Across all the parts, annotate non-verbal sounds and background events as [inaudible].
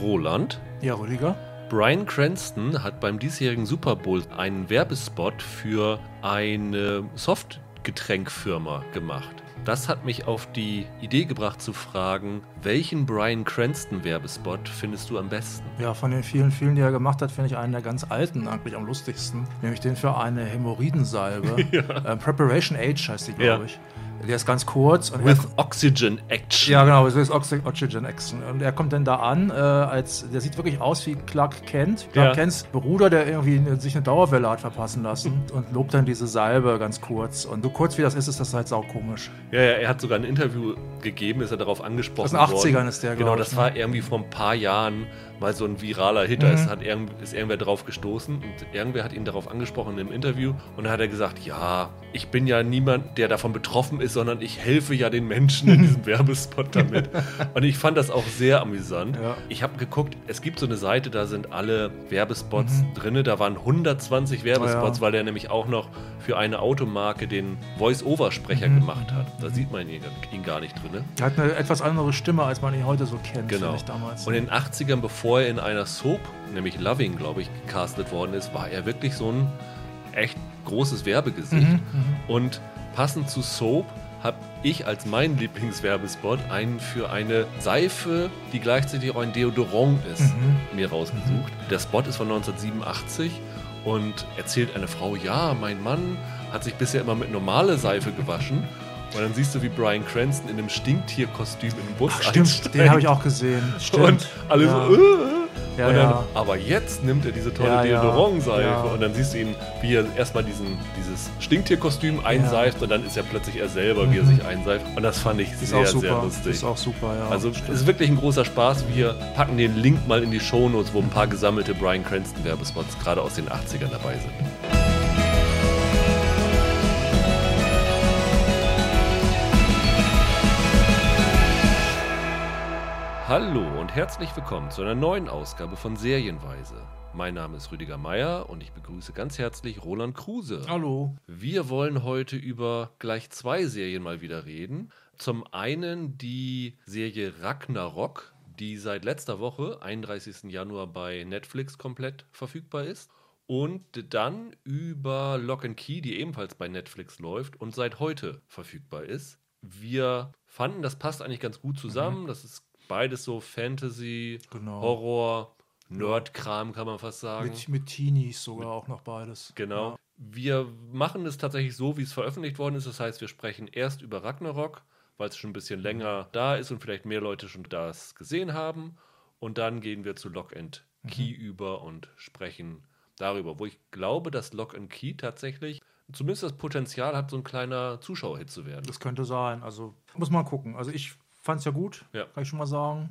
Roland. Ja, Rüdiger. Brian Cranston hat beim diesjährigen Super Bowl einen Werbespot für eine Softgetränkfirma gemacht. Das hat mich auf die Idee gebracht zu fragen, welchen Brian Cranston Werbespot findest du am besten? Ja, von den vielen, vielen, die er gemacht hat, finde ich einen der ganz alten eigentlich am lustigsten. Nämlich den für eine Hämorrhoidensalbe. [laughs] ja. äh, Preparation Age heißt die, glaube ja. ich. Der ist ganz kurz. Und With Oxygen Action. Ja, genau, das ist Oxy Oxygen Action. Und er kommt dann da an, äh, als der sieht wirklich aus wie Clark Kent. Clark ja. Kents Bruder, der irgendwie sich eine Dauerwelle hat verpassen lassen und lobt dann diese Salbe ganz kurz. Und so kurz wie das ist, ist das halt saukomisch. Ja, ja, er hat sogar ein Interview gegeben, ist er darauf angesprochen worden. Aus den 80ern ist der, Genau, das ne? war irgendwie vor ein paar Jahren mal so ein viraler Hit. Mhm. ist, hat irgend, ist irgendwer drauf gestoßen und irgendwer hat ihn darauf angesprochen im Interview und dann hat er gesagt, ja, ich bin ja niemand, der davon betroffen ist, sondern ich helfe ja den Menschen in diesem [laughs] Werbespot damit. und ich fand das auch sehr amüsant. Ja. Ich habe geguckt, es gibt so eine Seite, da sind alle Werbespots mhm. drin. Da waren 120 Werbespots, oh ja. weil er nämlich auch noch für eine Automarke den Voice-Over-Sprecher mhm. gemacht hat. Da sieht man ihn, ihn gar nicht drin. Er hat eine etwas andere Stimme, als man ihn heute so kennt, genau. damals. Und in den 80ern, bevor bevor er in einer Soap, nämlich Loving, glaube ich, gecastet worden ist, war er wirklich so ein echt großes Werbegesicht. Mhm, mhm. und passend zu Soap habe ich als meinen Lieblingswerbespot einen für eine Seife, die gleichzeitig auch ein Deodorant ist, mhm. mir rausgesucht. Mhm. Der Spot ist von 1987 und erzählt eine Frau, ja, mein Mann hat sich bisher immer mit normale Seife gewaschen. Und dann siehst du, wie Brian Cranston in einem Stinktierkostüm im Bus Ach, Stimmt, einsteigt. den habe ich auch gesehen. Stimmt. Und alle ja. so, äh, ja, und dann, ja. aber jetzt nimmt er diese tolle ja, Deodorant-Seife ja. und dann siehst du ihn, wie er erstmal diesen, dieses Stinktierkostüm einseift und dann ist er plötzlich er selber, mhm. wie er mhm. sich einseift. Und das fand ich ist sehr, sehr lustig. Ist auch super, ja. Also es ist wirklich ein großer Spaß. Wir packen den Link mal in die Shownotes, wo ein paar gesammelte Brian Cranston-Werbespots gerade aus den 80ern dabei sind. Hallo und herzlich willkommen zu einer neuen Ausgabe von Serienweise. Mein Name ist Rüdiger Meier und ich begrüße ganz herzlich Roland Kruse. Hallo. Wir wollen heute über gleich zwei Serien mal wieder reden. Zum einen die Serie Ragnarok, die seit letzter Woche, 31. Januar, bei Netflix komplett verfügbar ist. Und dann über Lock and Key, die ebenfalls bei Netflix läuft und seit heute verfügbar ist. Wir fanden, das passt eigentlich ganz gut zusammen. Mhm. Das ist beides so Fantasy, genau. Horror, Nerdkram, kann man fast sagen. Mit, mit Teenies sogar auch noch beides. Genau. Ja. Wir machen es tatsächlich so, wie es veröffentlicht worden ist. Das heißt, wir sprechen erst über Ragnarok, weil es schon ein bisschen länger da ist und vielleicht mehr Leute schon das gesehen haben. Und dann gehen wir zu Lock and Key mhm. über und sprechen darüber, wo ich glaube, dass Lock and Key tatsächlich zumindest das Potenzial hat, so ein kleiner Zuschauerhit zu werden. Das könnte sein. Also muss man gucken. Also ich fand es ja gut, ja. kann ich schon mal sagen.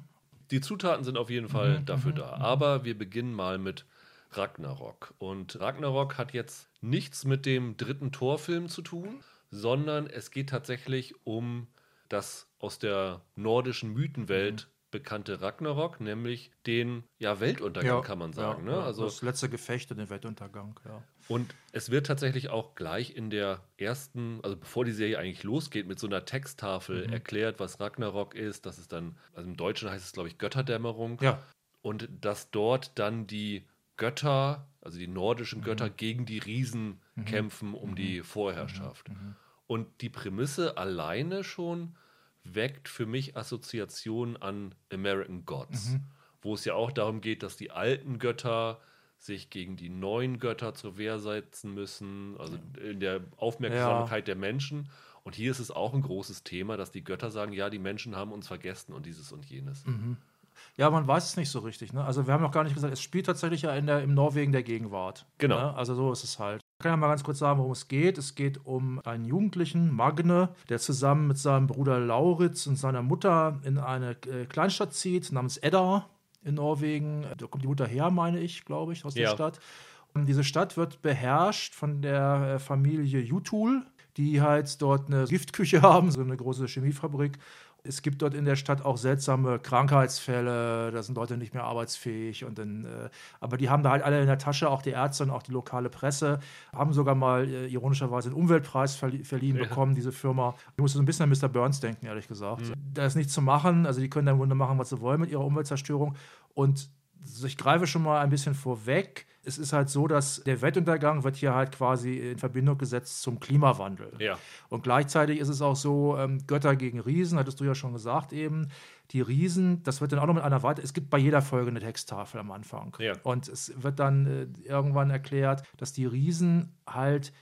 Die Zutaten sind auf jeden Fall mhm, dafür mhm, da. Mhm. Aber wir beginnen mal mit Ragnarok. Und Ragnarok hat jetzt nichts mit dem dritten Torfilm zu tun, sondern es geht tatsächlich um das aus der nordischen Mythenwelt mhm bekannte Ragnarok, nämlich den ja, Weltuntergang, ja, kann man sagen. Ja, ne? also, das letzte Gefecht und den Weltuntergang, ja. Und es wird tatsächlich auch gleich in der ersten, also bevor die Serie eigentlich losgeht, mit so einer Texttafel mhm. erklärt, was Ragnarok ist. Das ist dann, also im Deutschen heißt es, glaube ich, Götterdämmerung. Ja. Und dass dort dann die Götter, also die nordischen Götter, mhm. gegen die Riesen mhm. kämpfen um die mhm. Vorherrschaft. Mhm. Und die Prämisse alleine schon weckt für mich Assoziationen an American Gods, mhm. wo es ja auch darum geht, dass die alten Götter sich gegen die neuen Götter zur Wehr setzen müssen, also in der Aufmerksamkeit ja. der Menschen. Und hier ist es auch ein großes Thema, dass die Götter sagen, ja, die Menschen haben uns vergessen und dieses und jenes. Mhm. Ja, man weiß es nicht so richtig. Ne? Also wir haben noch gar nicht gesagt, es spielt tatsächlich ja in, der, im Norwegen der Gegenwart. Genau. Ne? Also so ist es halt. Ich kann ja mal ganz kurz sagen, worum es geht. Es geht um einen Jugendlichen, Magne, der zusammen mit seinem Bruder Lauritz und seiner Mutter in eine äh, Kleinstadt zieht, namens Edda in Norwegen. Da kommt die Mutter her, meine ich, glaube ich, aus ja. der Stadt. Und diese Stadt wird beherrscht von der äh, Familie Jutul, die halt dort eine Giftküche [laughs] haben, so eine große Chemiefabrik. Es gibt dort in der Stadt auch seltsame Krankheitsfälle, da sind Leute nicht mehr arbeitsfähig und dann, äh, aber die haben da halt alle in der Tasche, auch die Ärzte und auch die lokale Presse, haben sogar mal äh, ironischerweise einen Umweltpreis verlie verliehen ja. bekommen, diese Firma. Ich musste so ein bisschen an Mr. Burns denken, ehrlich gesagt. Mhm. Da ist nichts zu machen, also die können dann im Grunde machen, was sie wollen mit ihrer Umweltzerstörung. Und ich greife schon mal ein bisschen vorweg. Es ist halt so, dass der Weltuntergang wird hier halt quasi in Verbindung gesetzt zum Klimawandel. Ja. Und gleichzeitig ist es auch so, ähm, Götter gegen Riesen, hattest du ja schon gesagt eben. Die Riesen, das wird dann auch noch mit einer weiter. Es gibt bei jeder Folge eine Texttafel am Anfang. Ja. Und es wird dann äh, irgendwann erklärt, dass die Riesen halt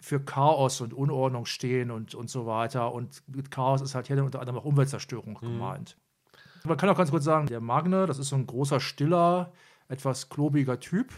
für Chaos und Unordnung stehen und, und so weiter. Und mit Chaos ist halt hier dann unter anderem auch Umweltzerstörung gemeint. Man kann auch ganz kurz sagen, der Magne, das ist so ein großer, stiller, etwas klobiger Typ.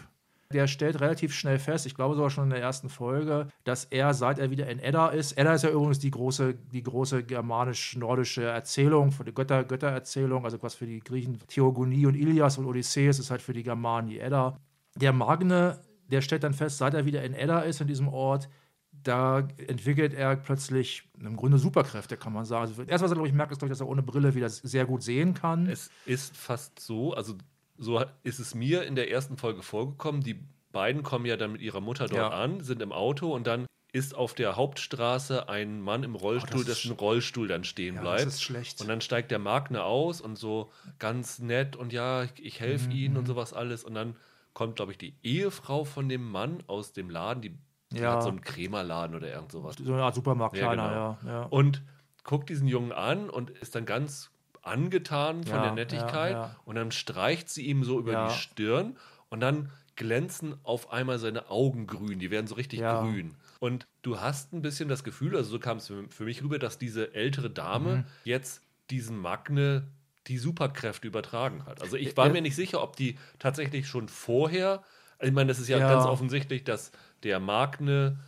Der stellt relativ schnell fest, ich glaube sogar schon in der ersten Folge, dass er, seit er wieder in Edda ist, Edda ist ja übrigens die große, die große germanisch-nordische Erzählung, von der Götter, Göttererzählung, also was für die Griechen Theogonie und Ilias und Odysseus ist halt für die Germanen die Edda. Der Magne, der stellt dann fest, seit er wieder in Edda ist, in diesem Ort, da entwickelt er plötzlich im Grunde Superkräfte, kann man sagen. Also, erst was er, glaube ich, merkt, ist, dass er ohne Brille wieder sehr gut sehen kann. Es ist fast so, also so ist es mir in der ersten Folge vorgekommen. Die beiden kommen ja dann mit ihrer Mutter dort Ja. an, sind im Auto und dann ist auf der Hauptstraße ein Mann im Rollstuhl, Oh, dessen Rollstuhl dann stehen Ja, bleibt. das ist schlecht. Und dann steigt der Magne aus und so ganz nett und ja, ich, ich helfe Mhm, ihnen und sowas alles. Und dann kommt, glaube ich, die Ehefrau von dem Mann aus dem Laden, die, die Ja. hat so einen Krämerladen oder irgend sowas. so eine Art Supermarkt, Ja, kleiner, genau. ja. ja. Und guckt diesen Jungen an und ist dann ganz angetan von Ja, der Nettigkeit. ja. Und dann streicht sie ihm so über die Stirn und dann glänzen auf einmal seine Augen grün. Die werden so richtig grün. Und du hast ein bisschen das Gefühl, also so kam es für, mich rüber, dass diese ältere Dame Mhm. jetzt diesen Magne die Superkräfte übertragen hat. Also ich war mir nicht sicher, ob die tatsächlich schon vorher, ich meine, das ist Ja. ganz offensichtlich, dass der Magne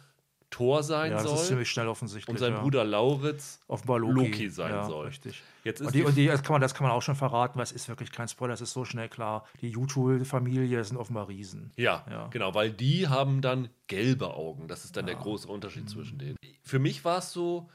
Thor sein ja, das soll ist ziemlich schnell offensichtlich. und sein ja. Bruder Lauritz offenbar Loki, Loki sein ja, soll. Richtig. Jetzt ist Und, die, und die, das, kann man, das kann man auch schon verraten, weil es ist wirklich kein Spoiler, es ist so schnell klar. Die Jutul-Familie sind offenbar Riesen. Ja, Ja. genau, weil die haben dann gelbe Augen. Das ist dann der große Unterschied zwischen denen. Für mich war es so,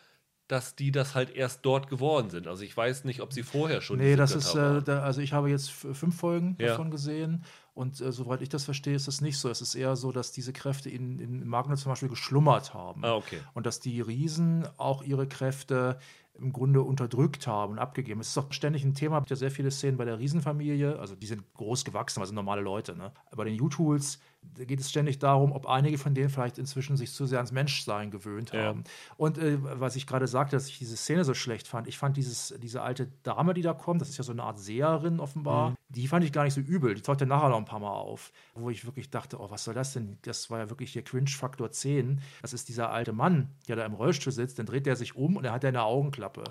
dass die das halt erst dort geworden sind. Also ich weiß nicht, ob sie vorher schon Nee, das ist, äh, da, also ich habe jetzt fünf Folgen davon gesehen und äh, soweit ich das verstehe, ist das nicht so. Es ist eher so, dass diese Kräfte in, in Magna zum Beispiel geschlummert haben. Ah, okay. Und dass die Riesen auch ihre Kräfte im Grunde unterdrückt haben und abgegeben. Es ist auch ständig ein Thema, es gibt ja sehr viele Szenen bei der Riesenfamilie, also die sind groß gewachsen, also normale Leute. Ne? Bei den U-Tools da geht es ständig darum, ob einige von denen vielleicht inzwischen sich zu sehr ans Menschsein gewöhnt Ja. haben. Und äh, was ich gerade sagte, dass ich diese Szene so schlecht fand, ich fand dieses, diese alte Dame, die da kommt, das ist ja so eine Art Seherin offenbar, die fand ich gar nicht so übel. Die tauchte nachher noch ein paar Mal auf, wo ich wirklich dachte, oh, was soll das denn? Das war ja wirklich hier Cringe-Faktor 10. Das ist dieser alte Mann, der da im Rollstuhl sitzt, dann dreht der sich um und er hat ja eine Augenklappe.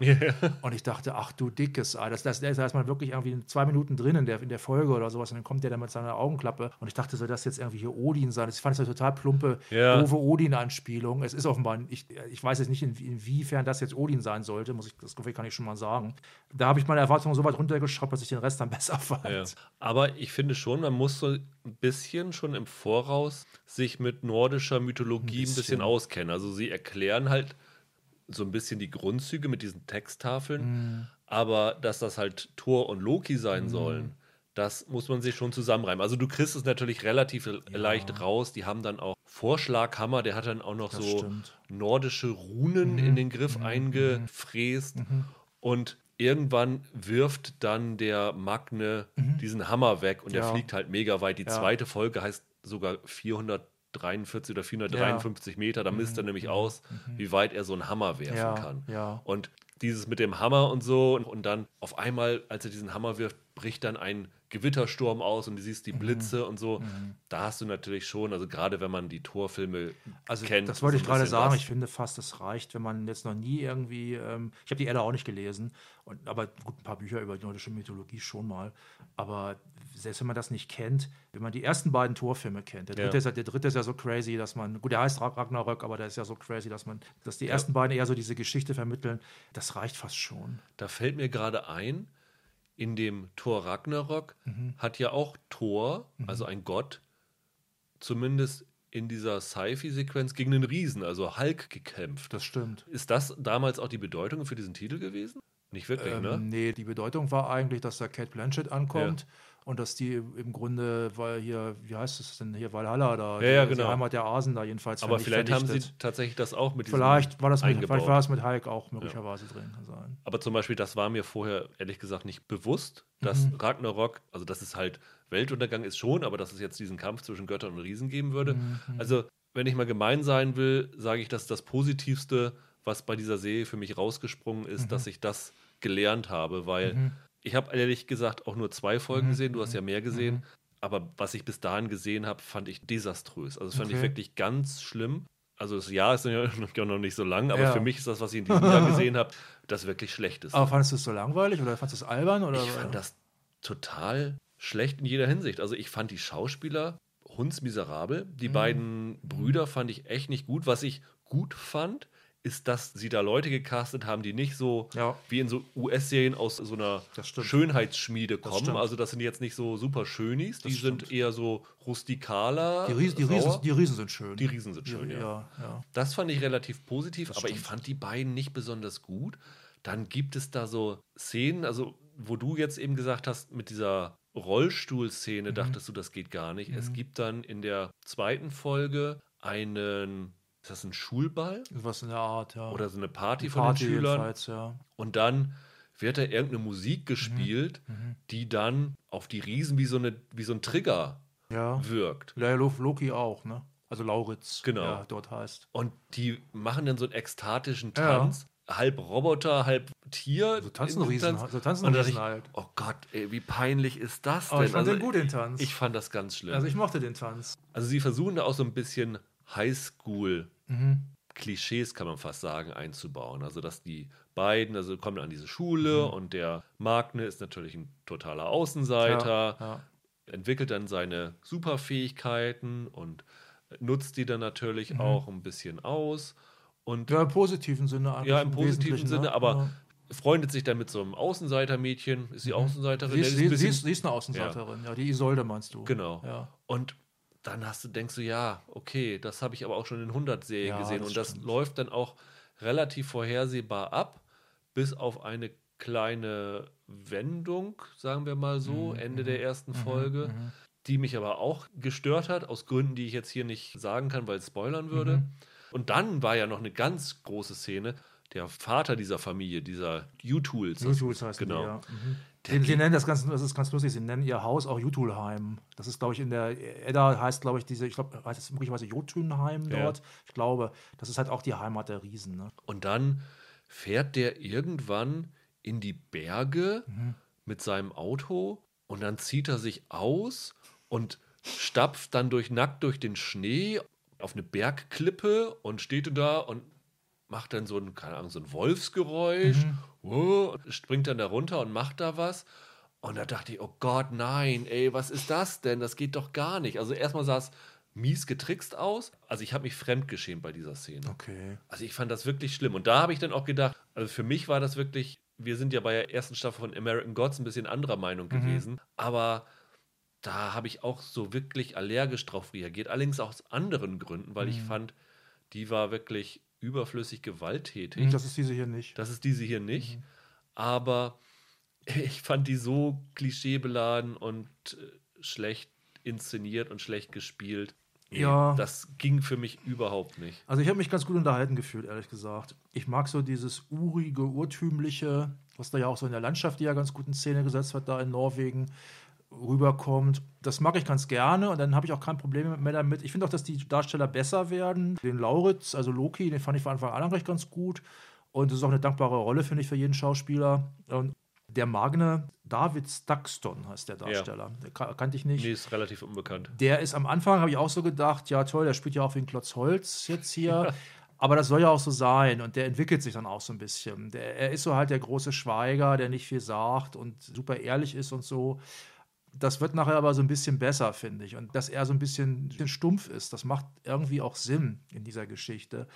Und ich dachte, ach du dickes Ei, das, das, da ist man wirklich irgendwie zwei Minuten drin in der, in der Folge oder sowas und dann kommt der da mit seiner Augenklappe und ich dachte, soll das jetzt irgendwie hier Odin sein? Ich fand es eine total plumpe, Ja. doofe Odin-Anspielung. Es ist offenbar, ich, ich weiß jetzt nicht, in, inwiefern das jetzt Odin sein sollte, muss ich, das kann ich schon mal sagen. Da habe ich meine Erwartungen so weit runtergeschraubt, dass ich den Rest dann besser fand. Ja. Aber ich finde schon, man muss so ein bisschen schon im Voraus sich mit nordischer Mythologie ein bisschen, bisschen. auskennen. Also sie erklären halt so ein bisschen die Grundzüge mit diesen Texttafeln, Mhm. aber dass das halt Thor und Loki sein sollen, das muss man sich schon zusammenreimen. Also du kriegst es natürlich relativ leicht raus. Die haben dann auch Vorschlaghammer, der hat dann auch noch Das so stimmt. nordische Runen in den Griff eingefräst. Und irgendwann wirft dann der Magne diesen Hammer weg und der Ja. fliegt halt mega weit. Die Ja. zweite Folge heißt sogar 443 oder 453 Meter. Da misst er nämlich aus, wie weit er so einen Hammer werfen Ja, kann. ja. Und dieses mit dem Hammer und so und, und dann auf einmal, als er diesen Hammer wirft, bricht dann ein Gewittersturm aus und du siehst die Mhm. Blitze und so. Da hast du natürlich schon, also gerade wenn man die Torfilme Also kennt. das wollte so ich gerade sagen. was. Ich finde fast, es reicht, wenn man jetzt noch nie irgendwie, ähm, ich habe die Edda auch nicht gelesen, und, aber gut, ein paar Bücher über die nordische Mythologie schon mal. Aber selbst wenn man das nicht kennt, wenn man die ersten beiden Torfilme kennt, der dritte, Ja. ist, ja, der dritte ist ja so crazy, dass man, gut, der heißt Rag- Ragnarök, aber der ist ja so crazy, dass man, dass die ersten beiden eher so diese Geschichte vermitteln, das reicht fast schon. Da fällt mir gerade ein, in dem Thor Ragnarok Mhm. hat ja auch Thor, also ein Gott, zumindest in dieser Sci-Fi-Sequenz gegen den Riesen, also Hulk, gekämpft. Das stimmt. Ist das damals auch die Bedeutung für diesen Titel gewesen? Nicht wirklich, Ähm, ne? Nee, die Bedeutung war eigentlich, dass da Kate Blanchett ankommt und dass die im Grunde, weil hier, wie heißt es denn hier, Valhalla da, Ja, ja, die, genau. die Heimat der Asen da jedenfalls. Aber vielleicht haben sie tatsächlich das auch mit diesem Vielleicht war das mit, eingebaut. vielleicht war es mit Hulk auch möglicherweise drin. Kann sein. Aber zum Beispiel, das war mir vorher ehrlich gesagt nicht bewusst, dass Mhm. Ragnarok, also dass es halt Weltuntergang ist schon, aber dass es jetzt diesen Kampf zwischen Göttern und Riesen geben würde. Mhm. Also, wenn ich mal gemein sein will, sage ich, dass das Positivste, was bei dieser Serie für mich rausgesprungen ist, Mhm. dass ich das gelernt habe, weil ich habe ehrlich gesagt auch nur zwei Mhm. Folgen gesehen, du hast ja mehr gesehen. Aber was ich bis dahin gesehen habe, fand ich desaströs. Also das fand ich Okay. wirklich ganz schlimm. Also das Jahr ist ja [laughs] noch nicht so lang, aber Ja. für mich ist das, was ich in diesem Jahr gesehen habe, das wirklich Schlechteste. Aber fandest du es so langweilig oder fandest du es albern? Oder? Ich fand das total schlecht in jeder Hinsicht. Also ich fand die Schauspieler hundsmiserabel. Mhm. Die beiden Brüder fand ich echt nicht gut. Was ich gut fand, ist, dass sie da Leute gecastet haben, die nicht so Ja. wie in so US-Serien aus so einer Das. Schönheitsschmiede kommen. stimmt. also das sind jetzt nicht so super Schönis, die Das sind eher so rustikaler. die, Riesen, die. Riesen, die Riesen sind schön. Die Riesen sind schön, ja. ja. ja. Das fand ich relativ positiv, Das aber ich fand die beiden nicht besonders gut. Dann gibt es da so Szenen, also wo du jetzt eben gesagt hast, mit dieser Mhm. Rollstuhlszene dachtest du, das geht gar nicht. Es gibt dann in der zweiten Folge einen, ist das ein Schulball Was in der Art, ja. oder so eine Party von Party den Schülern? ja. Und dann wird da irgendeine Musik gespielt, Mhm. die dann auf die Riesen wie so, eine, wie so ein Trigger Ja. wirkt. Ja, Lo- Loki auch, ne? Also Lauritz, Genau. ja, dort heißt. Und die machen dann so einen ekstatischen. Tanz. Halb Roboter, halb Tier. So tanzen Riesen, Tanz. so tanzen Und Riesen ich, halt. Oh Gott, ey, wie peinlich ist das denn? Aber ich fand also, den gut, den Tanz. ich fand das ganz schlimm. also Also, ich mochte den Tanz. sie versuchen da auch so ein bisschen Highschool-Klischees, Mhm. kann man fast sagen, einzubauen. Also, dass die beiden, also kommen an diese Schule Mhm. und der Magne ist natürlich ein totaler Außenseiter, Ja, ja. entwickelt dann seine Superfähigkeiten und nutzt die dann natürlich auch ein bisschen aus. Und ja, im positiven Sinne. Ja, im positiven Wesentlichen, Sinne, ne? aber freundet sich dann mit so einem Außenseitermädchen. Ist sie Außenseiterin? Sie Ja, ist, die sie, ist, sie ist eine Außenseiterin, ja. die Isolde meinst du. Genau. Ja. Und dann hast du, denkst du, ja, okay, das habe ich aber auch schon in 100 Serien Ja, gesehen. das Und das stimmt. läuft dann auch relativ vorhersehbar ab, bis auf eine kleine Wendung, sagen wir mal so, Mhm, Ende der ersten Folge, die mich aber auch gestört hat, aus Gründen, die ich jetzt hier nicht sagen kann, weil es spoilern würde. Mhm. Und dann war ja noch eine ganz große Szene. Der Vater dieser Familie, dieser U-Tools. Heißt genau. die, ja. Mhm. Sie, nennen das ganz, das ist ganz lustig, sie nennen ihr Haus auch Jutulheim. Das ist, glaube ich, in der Edda heißt, glaube ich, diese, ich glaube, heißt es möglicherweise Jotunheim Ja. dort. Ich glaube, das ist halt auch die Heimat der Riesen. Ne? Und dann fährt der irgendwann in die Berge Mhm. mit seinem Auto und dann zieht er sich aus und stapft dann durch nackt durch den Schnee auf eine Bergklippe und steht da und macht dann so ein, keine Ahnung, so ein Wolfsgeräusch, Mhm. Und springt dann da runter und macht da was. Und da dachte ich, oh Gott, nein, ey, was ist das denn? Das geht doch gar nicht. Also erstmal sah es mies getrickst aus. Also ich habe mich fremdgeschämt bei dieser Szene. Okay. Also ich fand das wirklich schlimm. Und da habe ich dann auch gedacht, also für mich war das wirklich, wir sind ja bei der ersten Staffel von American Gods ein bisschen anderer Meinung gewesen, aber da habe ich auch so wirklich allergisch drauf reagiert. Allerdings auch aus anderen Gründen, weil ich fand, die war wirklich überflüssig gewalttätig. Das ist diese hier nicht. Das ist diese hier nicht. Aber [laughs] ich fand die so klischeebeladen und äh, schlecht inszeniert und schlecht gespielt. Ja. Das ging für mich überhaupt nicht. Also ich habe mich ganz gut unterhalten gefühlt, ehrlich gesagt. Ich mag so dieses urige, urtümliche, was da ja auch so in der Landschaft, die ja ganz gut in Szene gesetzt wird, da in Norwegen rüberkommt. Das mag ich ganz gerne und dann habe ich auch kein Problem mehr damit. Ich finde auch, dass die Darsteller besser werden. Den Lauritz, also Loki, den fand ich von Anfang an recht ganz gut. Und das ist auch eine dankbare Rolle, finde ich, für jeden Schauspieler. Und der Magne, David Stakston heißt der Darsteller. Der ka- kannte ich nicht. Nee, ist relativ unbekannt. Der ist am Anfang, habe ich auch so gedacht, ja toll, der spielt ja auch wie ein Klotz Holz jetzt hier. Aber das soll ja auch so sein und der entwickelt sich dann auch so ein bisschen. Der, er ist so halt der große Schweiger, der nicht viel sagt und super ehrlich ist und so. Das wird nachher aber so ein bisschen besser, finde ich. Und dass er so ein bisschen, bisschen stumpf ist, das macht irgendwie auch Sinn in dieser Geschichte.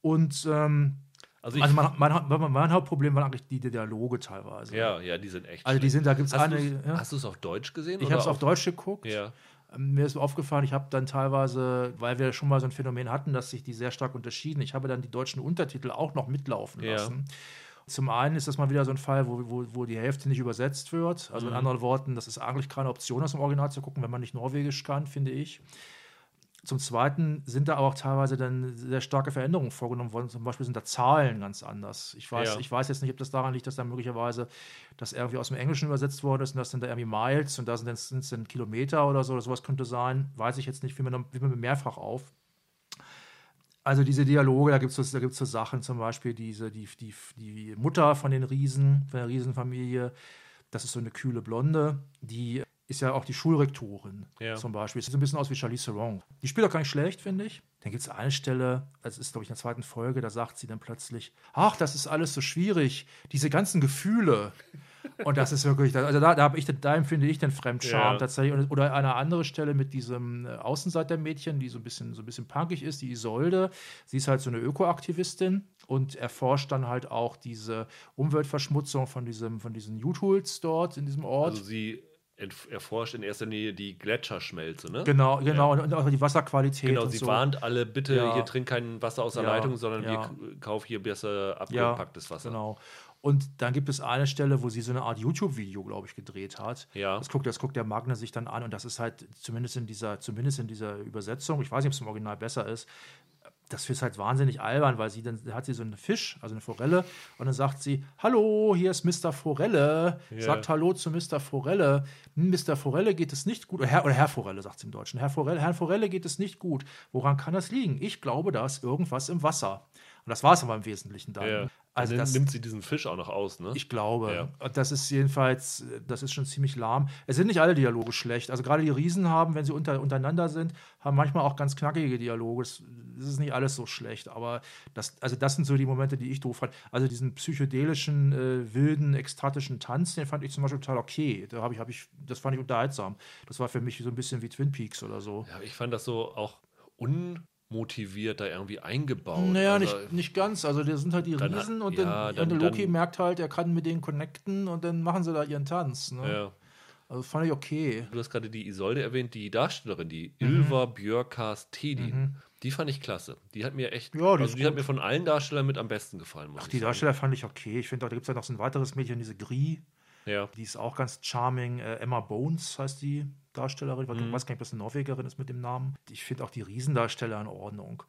Und ähm, Also also mein, mein, mein Hauptproblem waren eigentlich die Dialoge teilweise. ja, ja, die sind echt. Also die sind, da gibt es Hast eine. Ja. Hast du es auf Deutsch gesehen? Ich habe es auf Deutsch geguckt. Ja. Ähm, Mir ist aufgefallen, ich habe dann teilweise, weil wir schon mal so ein Phänomen hatten, dass sich die sehr stark unterschieden, ich habe dann die deutschen Untertitel auch noch mitlaufen Ja. lassen. Zum einen ist das mal wieder so ein Fall, wo, wo, wo die Hälfte nicht übersetzt wird. Also in Mhm. anderen Worten, das ist eigentlich keine Option, das im Original zu gucken, wenn man nicht Norwegisch kann, finde ich. Zum Zweiten sind da auch teilweise dann sehr starke Veränderungen vorgenommen worden. Zum Beispiel sind da Zahlen ganz anders. Ich weiß, Ja. ich weiß jetzt nicht, ob das daran liegt, dass da möglicherweise das irgendwie aus dem Englischen übersetzt worden ist und das sind da irgendwie Miles und da sind es dann Kilometer oder so oder sowas könnte sein. Weiß ich jetzt nicht, wie man, wie man mehrfach auf. Also diese Dialoge, da gibt es so, da gibt's so Sachen, zum Beispiel diese, die, die, die Mutter von den Riesen, von der Riesenfamilie, das ist so eine kühle Blonde, die ist ja auch die Schulrektorin Ja. zum Beispiel. Sieht so ein bisschen aus wie Charlize Theron. Die spielt auch gar nicht schlecht, finde ich. Dann gibt es eine Stelle, das ist, glaube ich, in der zweiten Folge, da sagt sie dann plötzlich, ach, das ist alles so schwierig, diese ganzen Gefühle. Und das ist wirklich, also da, da, hab ich, da empfinde ich den Fremdscham Ja. tatsächlich. Oder eine andere Stelle mit diesem äh, Außenseitermädchen, die so ein bisschen, so ein bisschen punkig ist, die Isolde. Sie ist halt so eine Ökoaktivistin und erforscht dann halt auch diese Umweltverschmutzung von, diesem, von diesen U-Tools dort in diesem Ort. Also sie erforscht in erster Linie die Gletscherschmelze, ne? genau, genau. Und, und auch die Wasserqualität. Genau, sie so. warnt alle, bitte Ja. hier trink kein Wasser aus der Ja, Leitung, sondern ja. wir k- kauf hier besser Ja, abgepacktes Wasser. Genau. Und dann gibt es eine Stelle, wo sie so eine Art YouTube-Video, glaube ich, gedreht hat. Ja. Das guckt, das guckt der Magne sich dann an und das ist halt zumindest in dieser, zumindest in dieser Übersetzung, ich weiß nicht, ob es im Original besser ist, das ist halt wahnsinnig albern, weil sie dann hat sie so einen Fisch, also eine Forelle, und dann sagt sie: Hallo, hier ist Mr. Forelle. Ja. Sagt Hallo zu Mr. Forelle. Hm, Mr. Forelle geht es nicht gut. Oder Herr, oder Herr Forelle, sagt sie im Deutschen. Herr Forelle, Herrn Forelle geht es nicht gut. Woran kann das liegen? Ich glaube, da ist irgendwas im Wasser. Und das war es aber im Wesentlichen dann. Ja. Also dann das, nimmt sie diesen Fisch auch noch aus, ne? ich glaube. Ja. Und Das ist jedenfalls, das ist schon ziemlich lahm. Es sind nicht alle Dialoge schlecht. Also gerade die Riesen haben, wenn sie unter, untereinander sind, haben manchmal auch ganz knackige Dialoge. Es ist nicht alles so schlecht. Aber das, also das sind so die Momente, die ich doof fand. Also diesen psychedelischen, äh, wilden, ekstatischen Tanz, den fand ich zum Beispiel total okay. Da hab ich, hab ich, das fand ich unterhaltsam. Das war für mich so ein bisschen wie Twin Peaks oder so. ja, ich fand das so auch unmotiviert da irgendwie eingebaut. Naja, Also, nicht, nicht ganz. Also, das sind halt die Dann- Riesen und, ja, dann, dann- Loki dann- merkt halt, er kann mit denen connecten und dann machen sie da ihren Tanz. Ne? Ja. Also fand ich okay. Du hast gerade die Isolde erwähnt, die Darstellerin, die Mhm. Ylva Björkas Tedin. Die fand ich klasse. Die hat mir echt, Ja, die also die hat mir von allen Darstellern mit am besten gefallen. Ach, die sagen. Darsteller fand ich okay. Ich finde, da gibt es ja noch so ein weiteres Mädchen, diese Grie. Ja. Die ist auch ganz charming. Äh, Emma Bones heißt die Darstellerin. Ich Mhm. weiß gar nicht, ob das eine Norwegerin ist mit dem Namen. Ich finde auch die Riesendarsteller in Ordnung.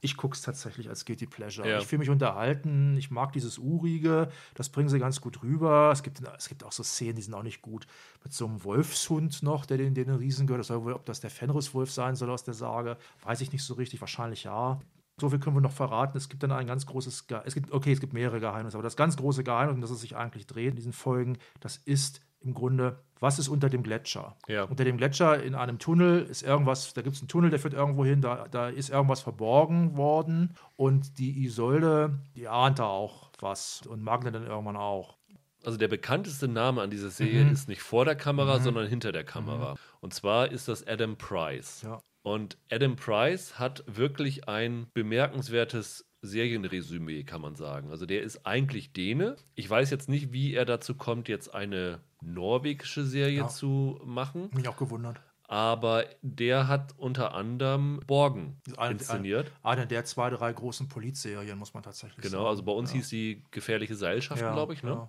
Ich gucke es tatsächlich als Guilty Pleasure. Ja. Ich fühle mich unterhalten. Ich mag dieses Urige. Das bringen sie ganz gut rüber. Es gibt, es gibt auch so Szenen, die sind auch nicht gut. Mit so einem Wolfshund noch, der den, den Riesen gehört. Das soll wohl, ob das der Fenriswolf sein soll aus der Sage, weiß ich nicht so richtig. Wahrscheinlich ja. So viel können wir noch verraten. Es gibt dann ein ganz großes, Ge es gibt, okay, es gibt mehrere Geheimnisse, aber das ganz große Geheimnis, um das es sich eigentlich dreht in diesen Folgen, das ist im Grunde, was ist unter dem Gletscher? Ja. Unter dem Gletscher in einem Tunnel ist irgendwas, da gibt es einen Tunnel, der führt irgendwo hin, da, da ist irgendwas verborgen worden und die Isolde, die ahnt da auch was und Magne dann irgendwann auch. Also der bekannteste Name an dieser Serie Mhm. ist nicht vor der Kamera, sondern hinter der Kamera. Und zwar ist das Adam Price. Ja. Und Adam Price hat wirklich ein bemerkenswertes Serienresümee, kann man sagen. Also der ist eigentlich Däne. Ich weiß jetzt nicht, wie er dazu kommt, jetzt eine norwegische Serie Ja. zu machen, Mich auch gewundert. aber der hat unter anderem Borgen Eine- inszeniert. Eine der zwei, drei großen Polizserien, muss man tatsächlich sagen. Genau, also bei uns ja. hieß die Gefährliche Seilschaften, Ja, glaube ich. Ne?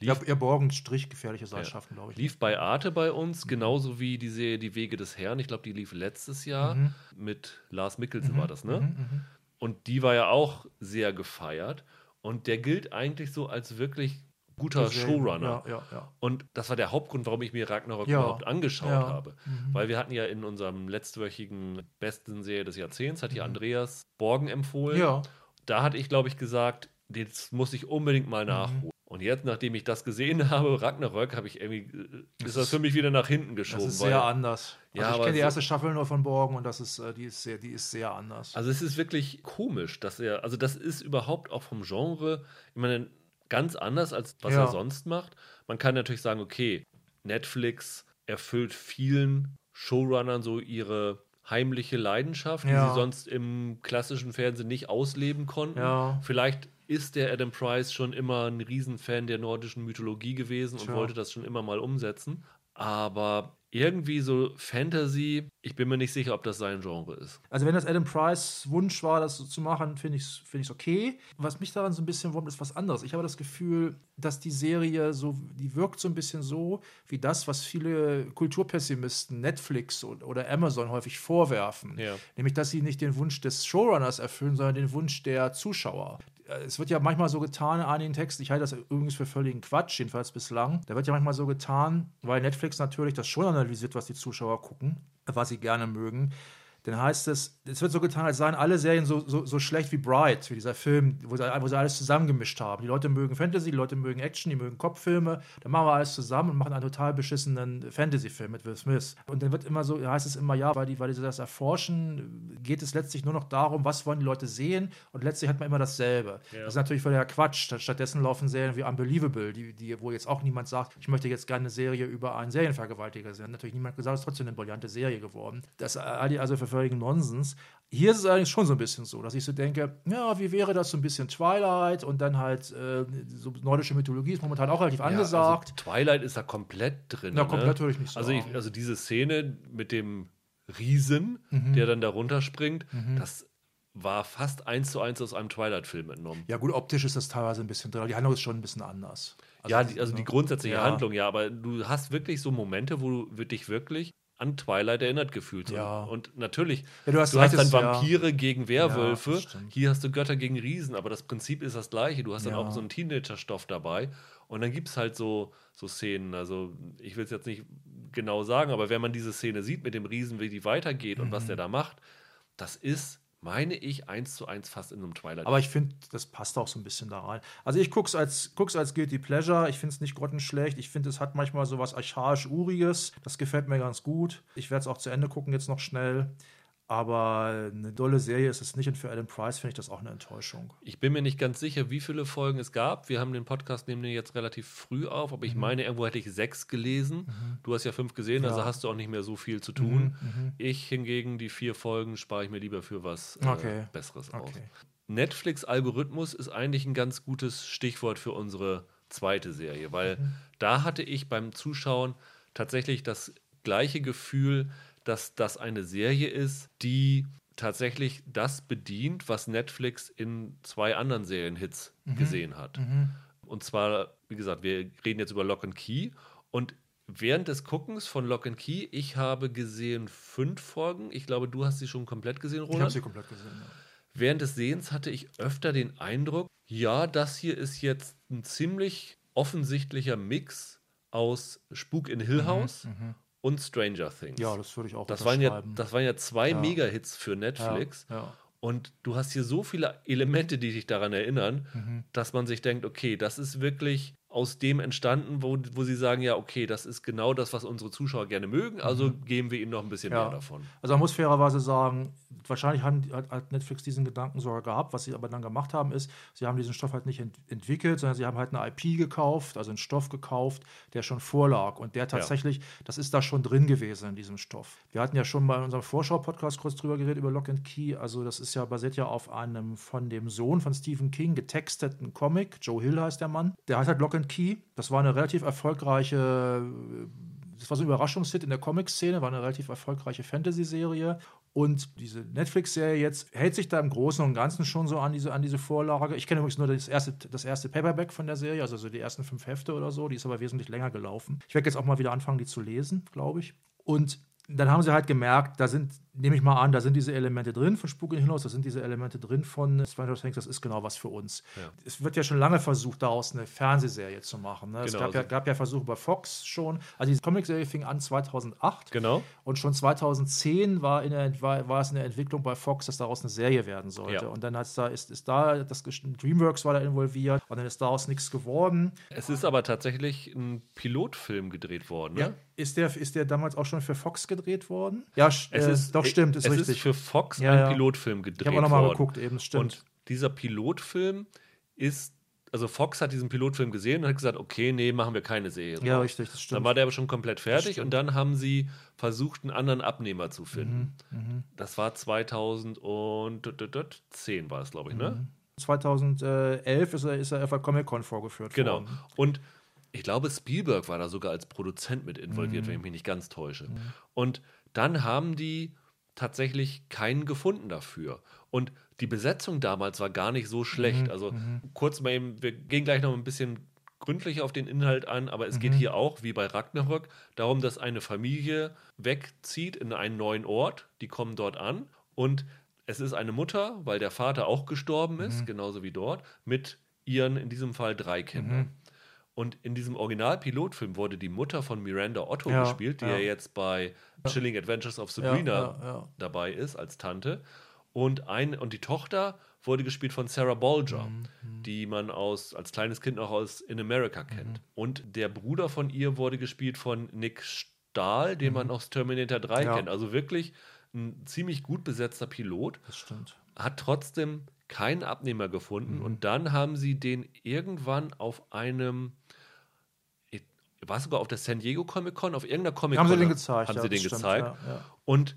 Ja. Lief, Ja, Borgen Strich gefährliche Seilschaften, glaube ich. lief bei Arte bei uns, genauso wie die Serie Die Wege des Herrn. Ich glaube, die lief letztes Jahr Mhm. mit Lars Mikkelsen war das, ne? Und die war ja auch sehr gefeiert. Und der gilt eigentlich so als wirklich guter Showrunner. Ja, ja, ja. Und das war der Hauptgrund, warum ich mir Ragnarok Ja. überhaupt angeschaut Ja. habe. Mhm. Weil wir hatten ja in unserem letztwöchigen besten Serie des Jahrzehnts, hat Mhm. Andreas Borgen empfohlen. Ja, Da hatte ich, glaube ich, gesagt, das muss ich unbedingt mal nachholen. Und jetzt, nachdem ich das gesehen [laughs] habe, Ragnarök, habe ich irgendwie, äh, ist das für mich wieder nach hinten das geschoben. ist weil- sehr anders. Also Ja, ich kenne die erste Staffel nur von Borgen und das ist, äh, die ist sehr, die ist sehr anders. Also es ist wirklich komisch, dass er, also das ist überhaupt auch vom Genre, ich meine, ganz anders als was Ja. er sonst macht. Man kann natürlich sagen, okay, Netflix erfüllt vielen Showrunnern so ihre heimliche Leidenschaft, die Ja. sie sonst im klassischen Fernsehen nicht ausleben konnten. Ja. Vielleicht ist der Adam Price schon immer ein Riesenfan der nordischen Mythologie gewesen und Tja. wollte das schon immer mal umsetzen. Aber irgendwie so Fantasy. Ich bin mir nicht sicher, ob das sein Genre ist. Also wenn das Adam Price Wunsch war, das so zu machen, finde ich es find okay. Was mich daran so ein bisschen wurmt, ist was anderes. Ich habe das Gefühl, dass die Serie so, die wirkt so ein bisschen so wie das, was viele Kulturpessimisten Netflix oder Amazon häufig vorwerfen. Ja. Nämlich, dass sie nicht den Wunsch des Showrunners erfüllen, sondern den Wunsch der Zuschauer es wird ja manchmal so getan in einigen Texten, ich halte das übrigens für völligen Quatsch, jedenfalls bislang. Da wird ja manchmal so getan, weil Netflix natürlich das schon analysiert, was die Zuschauer gucken, was sie gerne mögen dann heißt es, es wird so getan, als seien alle Serien so, so, so schlecht wie Bright, wie dieser Film, wo sie, wo sie alles zusammengemischt haben. Die Leute mögen Fantasy, die Leute mögen Action, die mögen Kopffilme. Dann machen wir alles zusammen und machen einen total beschissenen Fantasy-Film mit Will Smith. Und dann wird immer so, heißt es immer, ja, weil die, weil die das erforschen, geht es letztlich nur noch darum, was wollen die Leute sehen und letztlich hat man immer dasselbe. Ja. Das ist natürlich völliger Quatsch. Stattdessen laufen Serien wie Unbelievable, die, die, wo jetzt auch niemand sagt, ich möchte jetzt gerne eine Serie über einen Serienvergewaltiger sehen. Natürlich niemand gesagt, es ist trotzdem eine brillante Serie geworden. Das also für völligen Nonsens. Hier ist es eigentlich schon so ein bisschen so, dass ich so denke, ja, wie wäre das so ein bisschen Twilight und dann halt äh, so nordische Mythologie ist momentan auch relativ ja, angesagt. Also Twilight ist da komplett drin. Na, komplett ne? würde ich nicht sagen. Also, ich, also diese Szene mit dem Riesen, mhm. der dann da runterspringt, mhm. das war fast eins zu eins aus einem Twilight-Film entnommen. Ja, gut, optisch ist das teilweise ein bisschen drin, die Handlung ist schon ein bisschen anders. Also ja, die, also die grundsätzliche ja. Handlung, ja, aber du hast wirklich so Momente, wo du dich wirklich an Twilight erinnert gefühlt. Ja. Und natürlich, ja, du hast, du hast dann Vampire ja. gegen Werwölfe, hier hast du Götter gegen Riesen, aber das Prinzip ist das gleiche. Du hast dann auch so einen Teenager-Stoff dabei. Und dann gibt es halt so, so Szenen. Also, ich will es jetzt nicht genau sagen, aber wenn man diese Szene sieht mit dem Riesen, wie die weitergeht mhm. und was mhm. der da macht, das ist meine ich, eins zu eins fast in einem Twilight. Aber ich finde, das passt auch so ein bisschen da rein. Also ich gucke es als, guck's als Guilty Pleasure. Ich finde es nicht grottenschlecht. Ich finde, es hat manchmal so was archaisch-uriges. Das gefällt mir ganz gut. Ich werde es auch zu Ende gucken jetzt noch schnell. Aber eine dolle Serie ist es nicht und für Adam Price finde ich das auch eine Enttäuschung. Ich bin mir nicht ganz sicher, wie viele Folgen es gab. Wir haben den Podcast nehmen den jetzt relativ früh auf, aber ich mhm. meine, irgendwo hätte ich sechs gelesen. Mhm. Du hast ja fünf gesehen, also ja. also hast du auch nicht mehr so viel zu tun. Mhm. mhm. Ich hingegen, die vier Folgen spare ich mir lieber für was äh, okay. Besseres aus. Okay. Netflix-Algorithmus ist eigentlich ein ganz gutes Stichwort für unsere zweite Serie, weil mhm. da hatte ich beim Zuschauen tatsächlich das gleiche Gefühl, dass das eine Serie ist, die tatsächlich das bedient, was Netflix in zwei anderen Serienhits mhm. gesehen hat. Mhm. Und zwar, wie gesagt, wir reden jetzt über Lock and Key und während des Guckens von Lock and Key, ich habe gesehen fünf Folgen. Ich glaube, du hast sie schon komplett gesehen, Roland. Ich habe sie komplett gesehen, ja. Während des Sehens hatte ich öfter den Eindruck, ja, das hier ist jetzt ein ziemlich offensichtlicher Mix aus Spuk in Hill mhm, House mhm, und Stranger Things. Ja, das würde ich auch das waren ja Das waren ja zwei ja. Mega-Hits für Netflix. Ja, ja. Und du hast hier so viele Elemente, die dich daran erinnern, mhm. dass man sich denkt, okay, das ist wirklich aus dem entstanden, wo, wo sie sagen, ja, okay, das ist genau das, was unsere Zuschauer gerne mögen, also mhm. geben wir ihnen noch ein bisschen ja. mehr davon. Also man muss fairerweise sagen, wahrscheinlich haben, hat, Netflix diesen Gedanken sogar gehabt, was sie aber dann gemacht haben, ist, sie haben diesen Stoff halt nicht ent entwickelt, sondern sie haben halt eine IP gekauft, also einen Stoff gekauft, der schon vorlag und der tatsächlich, ja. das ist da schon drin gewesen in diesem Stoff. Wir hatten ja schon mal in unserem Vorschau-Podcast kurz drüber geredet, über Lock and Key, also das ist ja, basiert ja auf einem von dem Sohn von Stephen King getexteten Comic, Joe Hill heißt der Mann, der hat halt Lock and Key. Das war eine relativ erfolgreiche, das war so ein Überraschungshit in der Comic-Szene, war eine relativ erfolgreiche Fantasy-Serie. Und diese Netflix-Serie jetzt hält sich da im Großen und Ganzen schon so an diese, an diese Vorlage. Ich kenne übrigens nur das erste, das erste Paperback von der Serie, also so die ersten fünf Hefte oder so. Die ist aber wesentlich länger gelaufen. Ich werde jetzt auch mal wieder anfangen, die zu lesen, glaube ich. Und dann haben sie halt gemerkt, da sind nehme ich mal an, da sind diese Elemente drin von Spuk in Hinaus, da sind diese Elemente drin von Stranger Things, das ist genau was für uns. Ja. Es wird ja schon lange versucht, daraus eine Fernsehserie zu machen. Ne? Genau, es gab, ja, gab ja Versuche bei Fox schon. Also die Comicserie fing an 2008. Genau. Und schon 2010 war, in der, war, war es in der Entwicklung bei Fox, dass daraus eine Serie werden sollte. Ja. Und dann hat's da, ist, ist da, das Dreamworks war da involviert und dann ist daraus nichts geworden. Es ist aber tatsächlich ein Pilotfilm gedreht worden. Ne? Ja. Ist der, ist der damals auch schon für Fox gedreht worden? Ja, es äh, ist doch stimmt, ist es richtig. ist für Fox ja, ein ja. Pilotfilm gedreht ich habe auch nochmal geguckt, eben, stimmt. Und dieser Pilotfilm ist also Fox hat diesen Pilotfilm gesehen und hat gesagt, okay, nee, machen wir keine Serie. Ja, richtig, das stimmt. Dann war der aber schon komplett fertig und dann haben sie versucht, einen anderen Abnehmer zu finden. Mhm, mh. Das war 2010 war es, glaube ich, ne? 2011 mhm. ist er, ist er auf der Comic-Con vorgeführt genau. worden. Genau. Und ich glaube, Spielberg war da sogar als Produzent mit involviert, Mhm. wenn ich mich nicht ganz täusche. Und dann haben die tatsächlich keinen gefunden dafür. Und die Besetzung damals war gar nicht so Mhm. schlecht. Also kurz mal eben, wir gehen gleich noch ein bisschen gründlicher auf den Inhalt an, aber es geht Mhm. hier auch, wie bei Ragnarök, darum, dass eine Familie wegzieht in einen neuen Ort. Die kommen dort an und es ist eine Mutter, weil der Vater auch gestorben ist, Mhm. genauso wie dort, mit ihren, in diesem Fall, drei Kindern. Mhm. Und in diesem Original-Pilotfilm wurde die Mutter von Miranda Otto Ja, gespielt, die ja. ja. jetzt bei Chilling Adventures of Sabrina ja, dabei ist als Tante. Und, ein, und die Tochter wurde gespielt von Sarah Bolger, Mhm, die man aus, als kleines Kind auch aus In America Mhm. kennt. Und der Bruder von ihr wurde gespielt von Nick Stahl, den man aus Terminator 3 Mhm. Ja. kennt. Also wirklich ein ziemlich gut besetzter Pilot Das stimmt. hat trotzdem keinen Abnehmer Mhm. gefunden und dann haben sie den irgendwann auf einem war sogar auf der San Diego Comic Con, auf irgendeiner Comic Con Haben sie den gezeigt? haben ja, sie den stimmt, gezeigt Ja, ja. und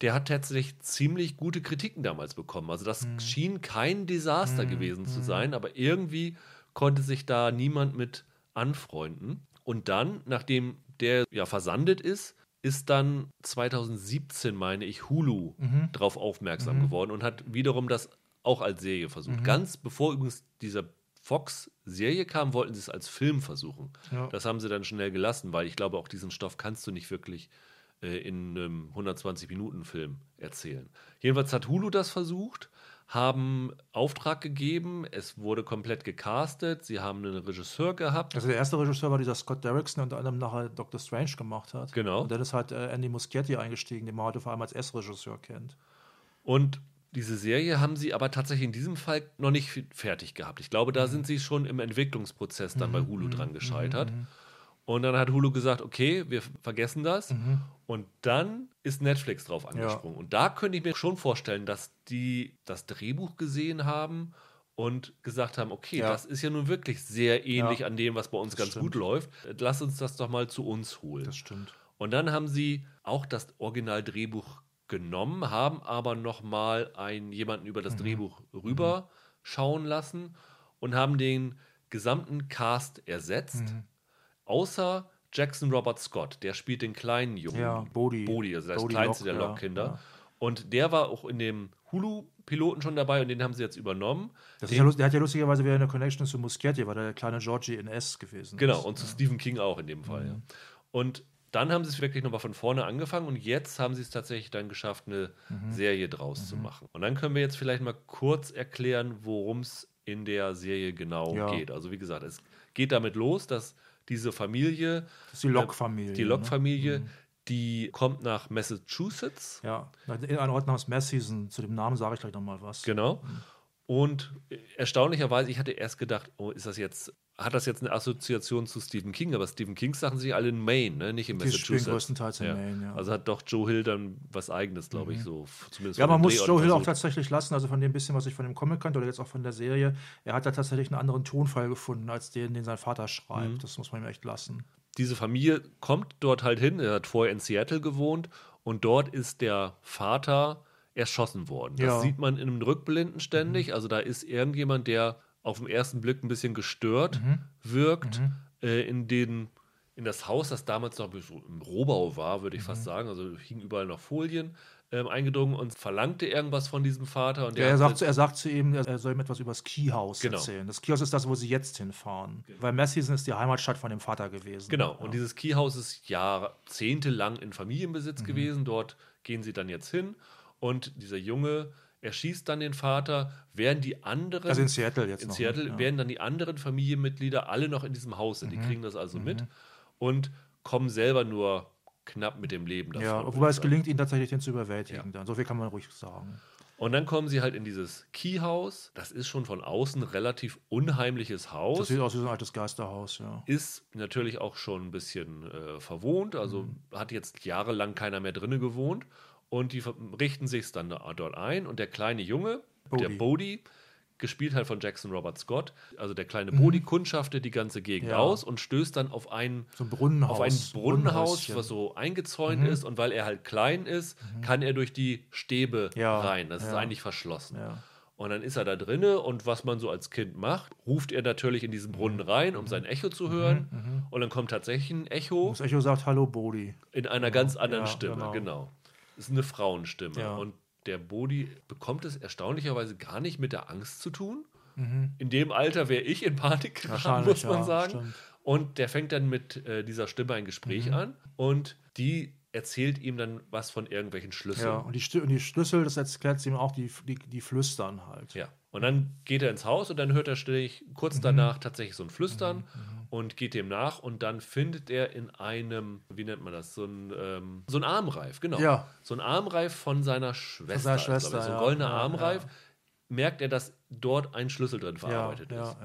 der hat tatsächlich ziemlich gute Kritiken damals bekommen. Also das Mhm. schien kein Desaster gewesen zu sein, aber irgendwie konnte sich da niemand mit anfreunden. Und dann, nachdem der ja versandet ist, ist dann 2017, meine ich, Hulu Mhm. drauf aufmerksam geworden und hat wiederum das auch als Serie versucht. Mhm. Ganz bevor übrigens dieser Fox-Serie kam, wollten sie es als Film versuchen. Ja. Das haben sie dann schnell gelassen, weil ich glaube, auch diesen Stoff kannst du nicht wirklich äh, in einem 120-Minuten-Film erzählen. Jedenfalls hat Hulu das versucht, haben Auftrag gegeben, es wurde komplett gecastet, sie haben einen Regisseur gehabt. Also der erste Regisseur war dieser Scott Derrickson, der unter anderem nachher Doctor Strange gemacht hat. Genau. Und dann ist halt äh, Andy Muschietti eingestiegen, den man heute vor allem als S-Regisseur kennt. Und diese Serie haben sie aber tatsächlich in diesem Fall noch nicht fertig gehabt. Ich glaube, Mhm. da sind sie schon im Entwicklungsprozess dann bei Hulu dran gescheitert. Und dann hat Hulu gesagt, okay, wir vergessen das. Mhm. Und dann ist Netflix drauf angesprungen. Und da könnte ich mir schon vorstellen, dass die das Drehbuch gesehen haben und gesagt haben, okay, Ja. das ist ja nun wirklich sehr ähnlich Ja. an dem, was bei uns Das ganz stimmt. gut läuft. Lass uns das doch mal zu uns holen. Das stimmt. Und dann haben sie auch das Originaldrehbuch genommen, haben aber noch mal einen, jemanden über Mhm. das Drehbuch rüber schauen lassen und haben den gesamten Cast ersetzt, Mhm. außer Jackson Robert Scott, der spielt den kleinen Jungen. Ja, Bodhi. Bodhi, also das Bodhi kleinste Lock, der ja, Lockkinder. ja. Und der war auch in dem Hulu-Piloten schon dabei und den haben sie jetzt übernommen. Das Den- ja, der hat ja lustigerweise wieder eine Connection zu Muschietti, war der kleine Georgie in S gewesen. Genau, ist. und zu Stephen King auch in dem Fall. Ja. Und dann haben sie es wirklich nochmal von vorne angefangen und jetzt haben sie es tatsächlich dann geschafft, eine Serie draus zu machen. Und dann können wir jetzt vielleicht mal kurz erklären, worum es in der Serie genau Ja. geht. Also wie gesagt, es geht damit los, dass diese Familie, Das die Locke-Familie. die ne? Locke-Familie, die kommt nach Massachusetts. Ja, in einem Ort namens Massison. Zu dem Namen sage ich gleich nochmal was. Genau. Und erstaunlicherweise, ich hatte erst gedacht, oh, ist das jetzt, hat das jetzt eine Assoziation zu Stephen King? Aber Stephen King Sachen sie alle in Maine, ne? nicht in Die spielen Massachusetts. größtenteils in Maine, ja. Mhm. Also hat doch Joe Hill dann was Eigenes, glaube ich, so. Zumindest Ja, man muss Drehort Joe Hill auch versucht. tatsächlich lassen, also von dem bisschen, was ich von dem Comic kannte oder jetzt auch von der Serie. Er hat da tatsächlich einen anderen Tonfall gefunden, als den, den sein Vater schreibt. Mhm. Das muss man ihm echt lassen. Diese Familie kommt dort halt hin. Er hat vorher in Seattle gewohnt und dort ist der Vater erschossen worden. Das Ja. Mhm. sieht man in einem Rückblenden ständig. Also da ist irgendjemand, der auf den ersten Blick ein bisschen gestört Mhm. wirkt, äh, in den in das Haus, das damals noch so im Rohbau war, würde ich Mhm. fast sagen. Also hingen überall noch Folien ähm, eingedrungen und verlangte irgendwas von diesem Vater. Und Ja, er, sagt, zu- er sagt zu ihm, er soll ihm etwas über das Keyhouse Genau. erzählen. Das Keyhouse ist das, wo sie jetzt hinfahren. Weil Massison ist die Heimatstadt von dem Vater gewesen. Genau, Ja. und dieses Keyhouse ist jahrzehntelang in Familienbesitz Mhm. gewesen. Dort gehen sie dann jetzt hin und dieser Junge erschießt dann den Vater, während die anderen. Also in Seattle jetzt in noch, Seattle ne? Ja. Mhm. während dann die anderen Familienmitglieder alle noch in diesem Haus sind. Die kriegen das also mit und kommen selber nur knapp mit dem Leben davon. Ja, wobei es gelingt, ihn tatsächlich den zu überwältigen. Dann. So viel kann man ruhig sagen. Und dann kommen sie halt in dieses Keyhouse. Das ist schon von außen ein relativ unheimliches Haus. Das sieht aus wie so ein altes Geisterhaus, ja. ist natürlich auch schon ein bisschen äh, verwohnt, also hat jetzt jahrelang keiner mehr drinne gewohnt und die richten sich dann da- dort ein und der kleine Junge, der Bodhi. Bodhi, gespielt halt von Jackson Robert Scott, also der kleine Bodhi kundschaftet die ganze Gegend Ja. aus und stößt dann auf ein So ein Brunnenhaus. auf ein Brunnenhaus, was so eingezäunt ist und weil er halt klein ist, kann er durch die Stäbe Ja, rein. Das ist ja. eigentlich verschlossen. Ja. Und dann ist er da drinne und was man so als Kind macht, ruft er natürlich in diesen Brunnen rein, um sein Echo zu hören. Und dann kommt tatsächlich ein Echo Das Echo sagt Hallo Bodi. in einer ganz anderen ja, Stimme, genau. genau. Das ist eine Frauenstimme. Ja. Und der Bodhi bekommt es erstaunlicherweise gar nicht mit der Angst zu tun. In dem Alter wäre ich in Panik geraten, muss man ja, sagen. stimmt. Und der fängt dann mit äh, dieser Stimme ein Gespräch an und die erzählt ihm dann was von irgendwelchen Schlüsseln. Ja, und die, und die Schlüssel, das erklärt sie ihm auch, die, die, die flüstern halt. Ja. Und dann geht er ins Haus und dann hört er ständig kurz Mhm. danach tatsächlich so ein Flüstern und geht dem nach und dann findet er in einem, wie nennt man das, so ein, ähm, so ein Armreif, genau. Ja. So ein Armreif von seiner Schwester. seiner ist, glaub Schwester, ich. so ein goldener Ja, Armreif. ja. Merkt er, dass dort ein Schlüssel drin verarbeitet ist.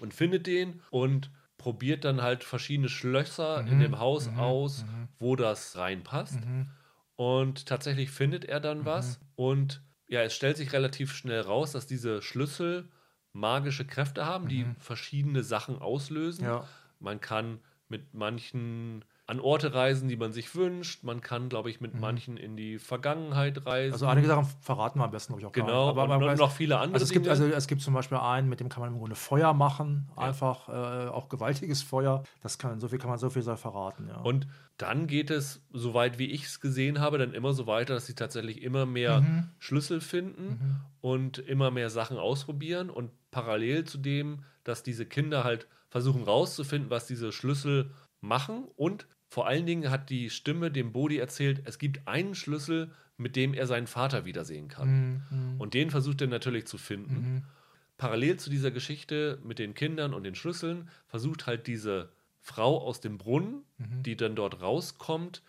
Und findet den und probiert dann halt verschiedene Schlösser Mhm, in dem Haus aus, wo das reinpasst. Und tatsächlich findet er Mhm. dann was. Und ja, es stellt sich relativ schnell raus, dass diese Schlüssel magische Kräfte haben, die verschiedene Sachen auslösen. Mhm. Ja. Man kann mit manchen an Orte reisen, die man sich wünscht. Man kann, glaube ich, mit manchen in die Vergangenheit reisen. Mhm. Also einige Sachen verraten wir am besten, glaube ich, auch genau, gar nicht. und aber, noch viele andere also es gibt, also es gibt zum Beispiel einen, mit dem kann man im Grunde Feuer machen, einfach äh, auch gewaltiges Feuer. Das kann, so viel kann man so viel verraten, ja. Und dann geht es, soweit wie ich es gesehen habe, dann immer so weiter, dass sie tatsächlich immer mehr Mhm. Schlüssel finden und immer mehr Sachen ausprobieren. Und parallel zu dem, dass diese Kinder halt versuchen rauszufinden, was diese Schlüssel machen. Und vor allen Dingen hat die Stimme dem Bodhi erzählt, es gibt einen Schlüssel, mit dem er seinen Vater wiedersehen kann. Mhm. Und den versucht er natürlich zu finden. Parallel zu dieser Geschichte mit den Kindern und den Schlüsseln versucht halt diese Frau aus dem Brunnen, Mhm. die dann dort rauskommt,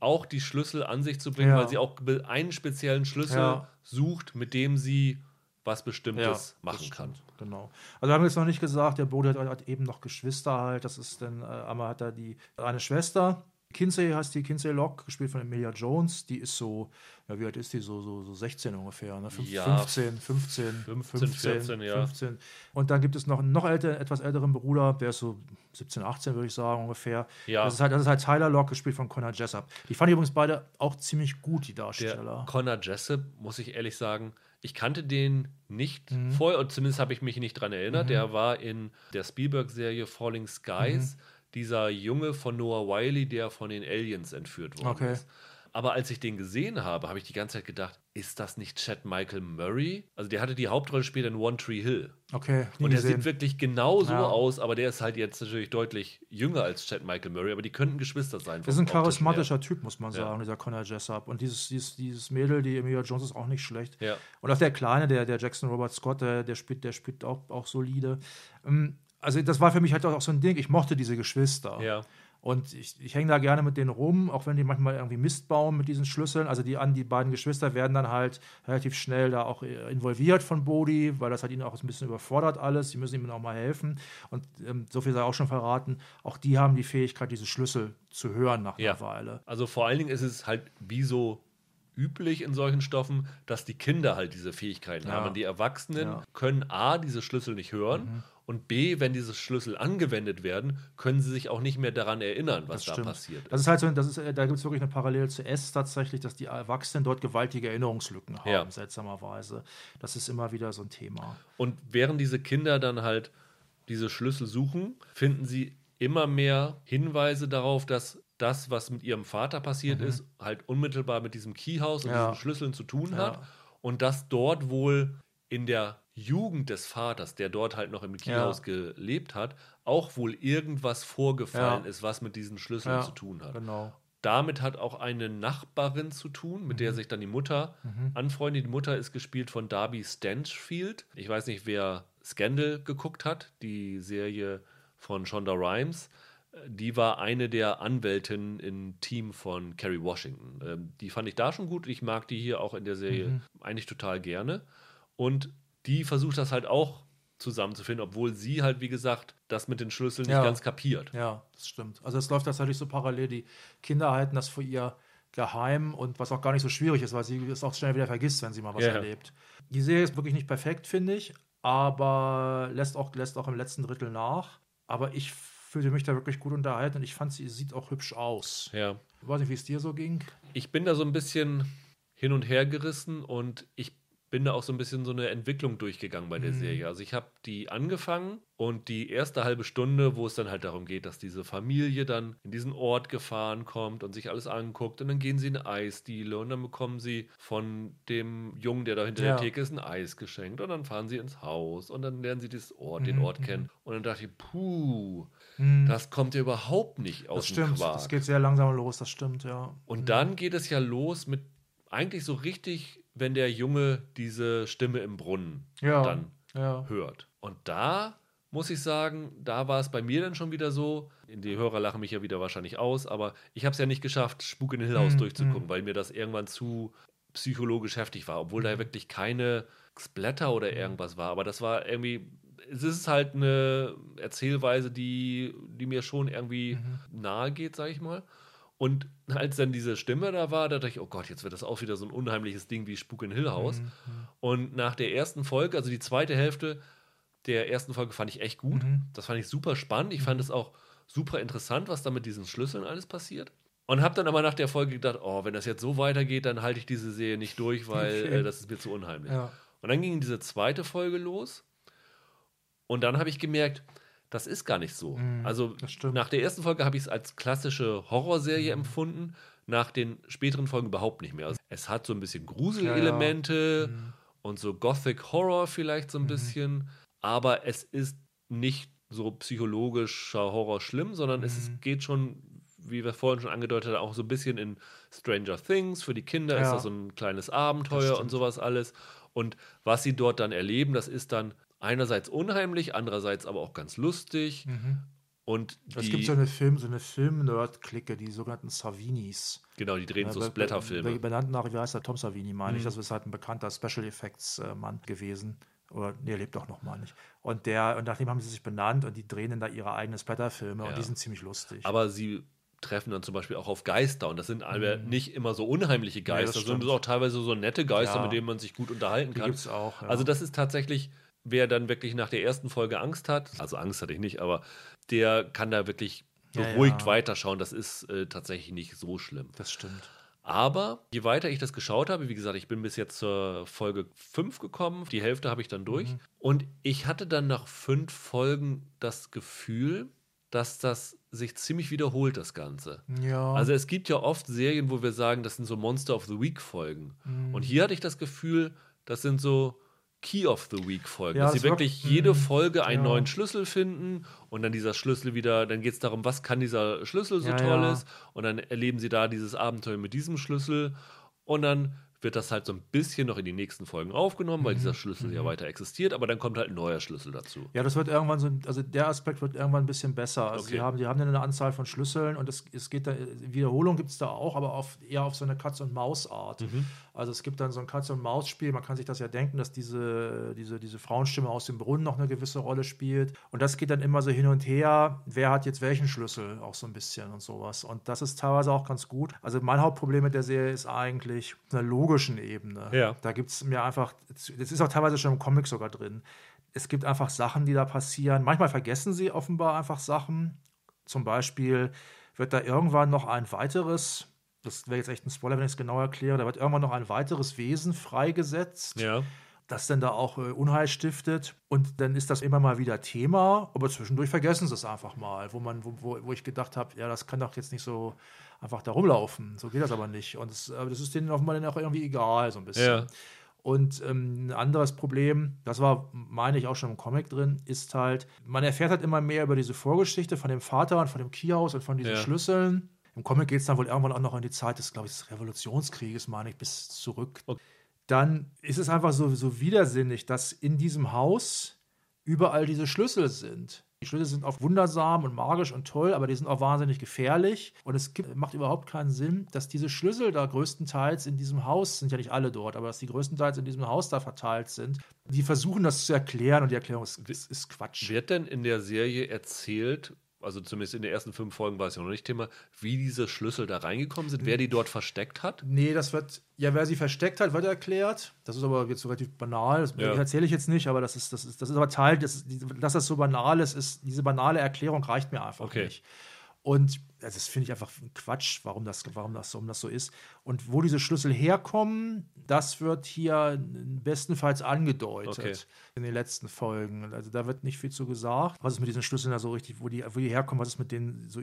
auch die Schlüssel an sich zu bringen, Ja. weil sie auch einen speziellen Schlüssel Ja. sucht, mit dem sie was ja, Bestimmtes das machen kann. Genau. Also wir haben jetzt noch nicht gesagt, der Bruder hat, hat eben noch Geschwister halt. Das ist dann, äh, einmal hat er die eine Schwester. Kinsey heißt die Kinsey Locke, gespielt von Emilia Jones. Die ist so, ja, wie alt ist die? So, so, so 16 ungefähr, ne? Fünf- Ja, 15, 15, 15, 14, ja. 15. Und dann gibt es noch einen noch älter, etwas älteren Bruder, der ist so 17, 18, würde ich sagen, ungefähr. Ja. Das ist halt, das ist halt Tyler Locke, gespielt von Connor Jessup. Die fand ich übrigens beide auch ziemlich gut, die Der Darsteller. Connor Jessup, muss ich ehrlich sagen, ich kannte den nicht Mhm. vorher, und zumindest habe ich mich nicht dran erinnert. Der war in der Spielberg-Serie Falling Skies, Mhm. dieser Junge von Noah Wiley, der von den Aliens entführt worden Okay. ist. Aber als ich den gesehen habe, habe ich die ganze Zeit gedacht, ist das nicht Chad Michael Murray? Also der hatte die Hauptrolle später in One Tree Hill. Okay, nie Und der gesehen. sieht wirklich genau so Ja. aus, aber der ist halt jetzt natürlich deutlich jünger als Chad Michael Murray, aber die könnten Geschwister sein. Das ist ein charismatischer Typ, muss man sagen, dieser Connor Jessup. Und dieses, dieses, dieses Mädel, die Emilia Jones, ist auch nicht schlecht. Ja. Und auch der Kleine, der, der Jackson Robert Scott, der, der spielt, der spielt auch, auch solide. Ähm, Also, das war für mich halt auch so ein Ding. Ich mochte diese Geschwister. Ja. Und ich, ich hänge da gerne mit denen rum, auch wenn die manchmal irgendwie Mist bauen mit diesen Schlüsseln. Also die, an, die beiden Geschwister werden dann halt relativ schnell da auch äh, involviert von Bodhi, weil das halt ihn auch ein bisschen überfordert alles. Die müssen ihm auch mal helfen. Und ähm, so viel sei auch schon verraten, auch die haben die Fähigkeit, diese Schlüssel zu hören nach Ja. einer Weile. Also vor allen Dingen ist es halt wie so üblich in solchen Stoffen, dass die Kinder halt diese Fähigkeiten Ja. haben. Die Erwachsenen Ja. Mhm. können A, diese Schlüssel nicht hören und B, wenn diese Schlüssel angewendet werden, können sie sich auch nicht mehr daran erinnern, was da passiert. Das ist halt so, das ist, äh, da gibt es wirklich eine Parallele zu S tatsächlich, dass die Erwachsenen dort gewaltige Erinnerungslücken haben, Ja. seltsamerweise. Das ist immer wieder so ein Thema. Und während diese Kinder dann halt diese Schlüssel suchen, finden sie immer mehr Hinweise darauf, dass das, was mit ihrem Vater passiert ist, halt unmittelbar mit diesem Keyhouse und Mhm. Ja. diesen Schlüsseln zu tun Ja. hat. Und dass dort wohl in der Jugend des Vaters, der dort halt noch im Keyhouse gelebt hat, auch wohl irgendwas vorgefallen Ja. ist, was mit diesen Schlüsseln Ja, zu tun hat. Genau. Damit hat auch eine Nachbarin zu tun, mit Mhm. der sich dann die Mutter anfreundet. Die Mutter ist gespielt von Darby Stanchfield. Ich weiß nicht, wer Scandal geguckt hat, die Serie von Shonda Rhimes. Die war eine der Anwältinnen im Team von Kerry Washington. Ähm, Die fand ich da schon gut. Ich mag die hier auch in der Serie Mhm. eigentlich total gerne. Und die versucht das halt auch zusammenzufinden, obwohl sie halt, wie gesagt, das mit den Schlüsseln nicht Ja. ganz kapiert. Ja, das stimmt. Also es läuft tatsächlich so parallel. Die Kinder halten das vor ihr geheim und was auch gar nicht so schwierig ist, weil sie es auch schnell wieder vergisst, wenn sie mal was Ja. erlebt. Die Serie ist wirklich nicht perfekt, finde ich, aber lässt auch, lässt auch im letzten Drittel nach. Aber ich fühlte mich da wirklich gut unterhalten und ich fand, sie sieht auch hübsch aus. Ja. Ich weiß nicht, wie es dir so ging. ich bin da so ein bisschen hin und her gerissen und ich bin da auch so ein bisschen so eine Entwicklung durchgegangen bei der Mhm. Serie. Also ich habe die angefangen und die erste halbe Stunde, wo es dann halt darum geht, dass diese Familie dann in diesen Ort gefahren kommt und sich alles anguckt und dann gehen sie in eine Eisdiele und dann bekommen sie von dem Jungen, der da hinter Ja. der Theke ist, ein Eis geschenkt und dann fahren sie ins Haus und dann lernen sie das Ort, den Mhm, Ort kennen und dann dachte ich, puh, Mhm. das kommt ja überhaupt nicht aus das dem stimmt. Quark. Das geht sehr langsam los, das stimmt, ja. Und dann geht es ja los mit eigentlich so richtig, wenn der Junge diese Stimme im Brunnen Ja. dann Ja. hört. Und da muss ich sagen, da war es bei mir dann schon wieder so. Die Hörer lachen mich ja wieder wahrscheinlich aus, aber ich habe es ja nicht geschafft, Spuk in Hill House Mhm, durchzugucken, weil mir das irgendwann zu psychologisch heftig war, obwohl Mhm. da ja wirklich keine Splatter oder irgendwas war. Aber das war irgendwie, es ist halt eine Erzählweise, die, die mir schon irgendwie Mhm. nahe geht, sag ich mal. Und als dann diese Stimme da war, da dachte ich, oh Gott, jetzt wird das auch wieder so ein unheimliches Ding wie Spuk in Hill House. Mhm. Und nach der ersten Folge, also die zweite Hälfte der ersten Folge fand ich echt gut. Mhm. Das fand ich super spannend. Ich fand es auch super interessant, was da mit diesen Schlüsseln alles passiert. Und habe dann aber nach der Folge gedacht, oh, wenn das jetzt so weitergeht, dann halte ich diese Serie nicht durch, weil äh, das ist mir zu unheimlich. Ja. Und dann ging diese zweite Folge los. Und dann habe ich gemerkt, das ist gar nicht so. Mhm, also nach der ersten Folge habe ich es als klassische Horrorserie empfunden, nach den späteren Folgen überhaupt nicht mehr. Also es hat so ein bisschen Gruselelemente Mhm. und so Gothic Horror vielleicht so ein bisschen, aber es ist nicht so psychologischer Horror schlimm, sondern es Mhm. ist, geht schon, wie wir vorhin schon angedeutet haben, auch so ein bisschen in Stranger Things. Für die Kinder ist Ja. das so ein kleines Abenteuer und sowas alles. Und was sie dort dann erleben, das ist dann einerseits unheimlich, andererseits aber auch ganz lustig. Mhm. Und Es gibt so eine Film, so eine Film-Nerd-Clique, die sogenannten Savinis. genau, die drehen Ja, so Splatterfilme. be- Benannt nach, wie heißt der, Tom Savini, meine ich. Mhm. Das ist halt ein bekannter Special Effects-Mann gewesen. Oder, nee, er lebt auch noch mal nicht. Und, der, und nachdem haben sie sich benannt und die drehen dann da ihre eigenen Splatterfilme Ja. und die sind ziemlich lustig. Aber sie treffen dann zum Beispiel auch auf Geister und das sind aber nicht immer so unheimliche Mhm. Geister, sondern stimmt. auch teilweise so nette Geister, Ja. mit denen man sich gut unterhalten die kann. gibt es auch. Ja. Also das ist tatsächlich, wer dann wirklich nach der ersten Folge Angst hat, also Angst hatte ich nicht, aber der kann da wirklich Ja, beruhigt ja. weiterschauen. Das ist äh, tatsächlich nicht so schlimm. das stimmt. Aber je weiter ich das geschaut habe, wie gesagt, ich bin bis jetzt zur Folge 5 gekommen, die Hälfte habe ich dann durch. Mhm. Und ich hatte dann nach fünf Folgen das Gefühl, dass das sich ziemlich wiederholt, das Ganze. Ja. Also es gibt ja oft Serien, wo wir sagen, das sind so Monster of the Week Folgen. Mhm. Und hier hatte ich das Gefühl, das sind so Key of the Week Folgen. Ja, dass sie wirklich jede mhm. Folge einen Ja. neuen Schlüssel finden und dann dieser Schlüssel wieder, dann geht es darum, was kann dieser Schlüssel so Ja, tolles und dann erleben sie da dieses Abenteuer mit diesem Schlüssel und dann wird das halt so ein bisschen noch in die nächsten Folgen aufgenommen, weil Mhm. dieser Schlüssel ja weiter existiert, aber dann kommt halt ein neuer Schlüssel dazu. Ja, das wird irgendwann so, also der Aspekt wird irgendwann ein bisschen besser. Also Okay. die haben, die haben dann eine Anzahl von Schlüsseln und es, es geht da, Wiederholung gibt es da auch, aber auf, eher auf so eine Katz- und Maus-Art. Mhm. Also es gibt dann so ein Katz- und Maus-Spiel, man kann sich das ja denken, dass diese, diese, diese Frauenstimme aus dem Brunnen noch eine gewisse Rolle spielt. Und das geht dann immer so hin und her, wer hat jetzt welchen Schlüssel, auch so ein bisschen und sowas. Und das ist teilweise auch ganz gut. Also mein Hauptproblem mit der Serie ist eigentlich auf einer logischen Ebene. Ja. Da gibt es mir einfach, das ist auch teilweise schon im Comic sogar drin. Es gibt einfach Sachen, die da passieren. Manchmal vergessen sie offenbar einfach Sachen. Zum Beispiel wird da irgendwann noch ein weiteres, das wäre jetzt echt ein Spoiler, wenn ich es genau erkläre, da wird irgendwann noch ein weiteres Wesen freigesetzt, Ja. das dann da auch äh, Unheil stiftet. Und dann ist das immer mal wieder Thema, aber zwischendurch vergessen sie es einfach mal, wo, man, wo, wo, wo ich gedacht habe, ja, das kann doch jetzt nicht so einfach da rumlaufen. So geht das aber nicht. Und das, aber das ist denen offenbar dann auch irgendwie egal, so ein bisschen. Ja. Und ähm, ein anderes Problem, das war, meine ich, auch schon im Comic drin, ist halt, man erfährt halt immer mehr über diese Vorgeschichte von dem Vater und von dem Kiohaus und von diesen Ja. Schlüsseln. Im Comic geht es dann wohl irgendwann auch noch in die Zeit des, glaube ich, des Revolutionskrieges, meine ich, bis zurück. Okay. Dann ist es einfach so, so widersinnig, dass in diesem Haus überall diese Schlüssel sind. Die Schlüssel sind auch wundersam und magisch und toll, aber die sind auch wahnsinnig gefährlich. Und es gibt, macht überhaupt keinen Sinn, dass diese Schlüssel da größtenteils in diesem Haus, sind ja nicht alle dort, aber dass die größtenteils in diesem Haus da verteilt sind. Die versuchen das zu erklären und die Erklärung ist, ist, ist Quatsch. Wird denn in der Serie erzählt, also zumindest in den ersten fünf Folgen war es ja noch nicht Thema, wie diese Schlüssel da reingekommen sind, wer die dort versteckt hat? Nee, das wird, ja, wer sie versteckt hat, wird erklärt. Das ist aber jetzt so relativ banal. Das Ja. erzähle ich jetzt nicht, aber das ist, das ist, das ist aber Teil, des, dass das so banal ist, ist, diese banale Erklärung reicht mir einfach Okay. nicht. Und das finde ich einfach Quatsch, warum das, warum, das, warum das so ist. Und wo diese Schlüssel herkommen, das wird hier bestenfalls angedeutet okay. in den letzten Folgen. Also da wird nicht viel zu gesagt. Was ist mit diesen Schlüsseln da so richtig, wo die, wo die herkommen, was ist mit denen so,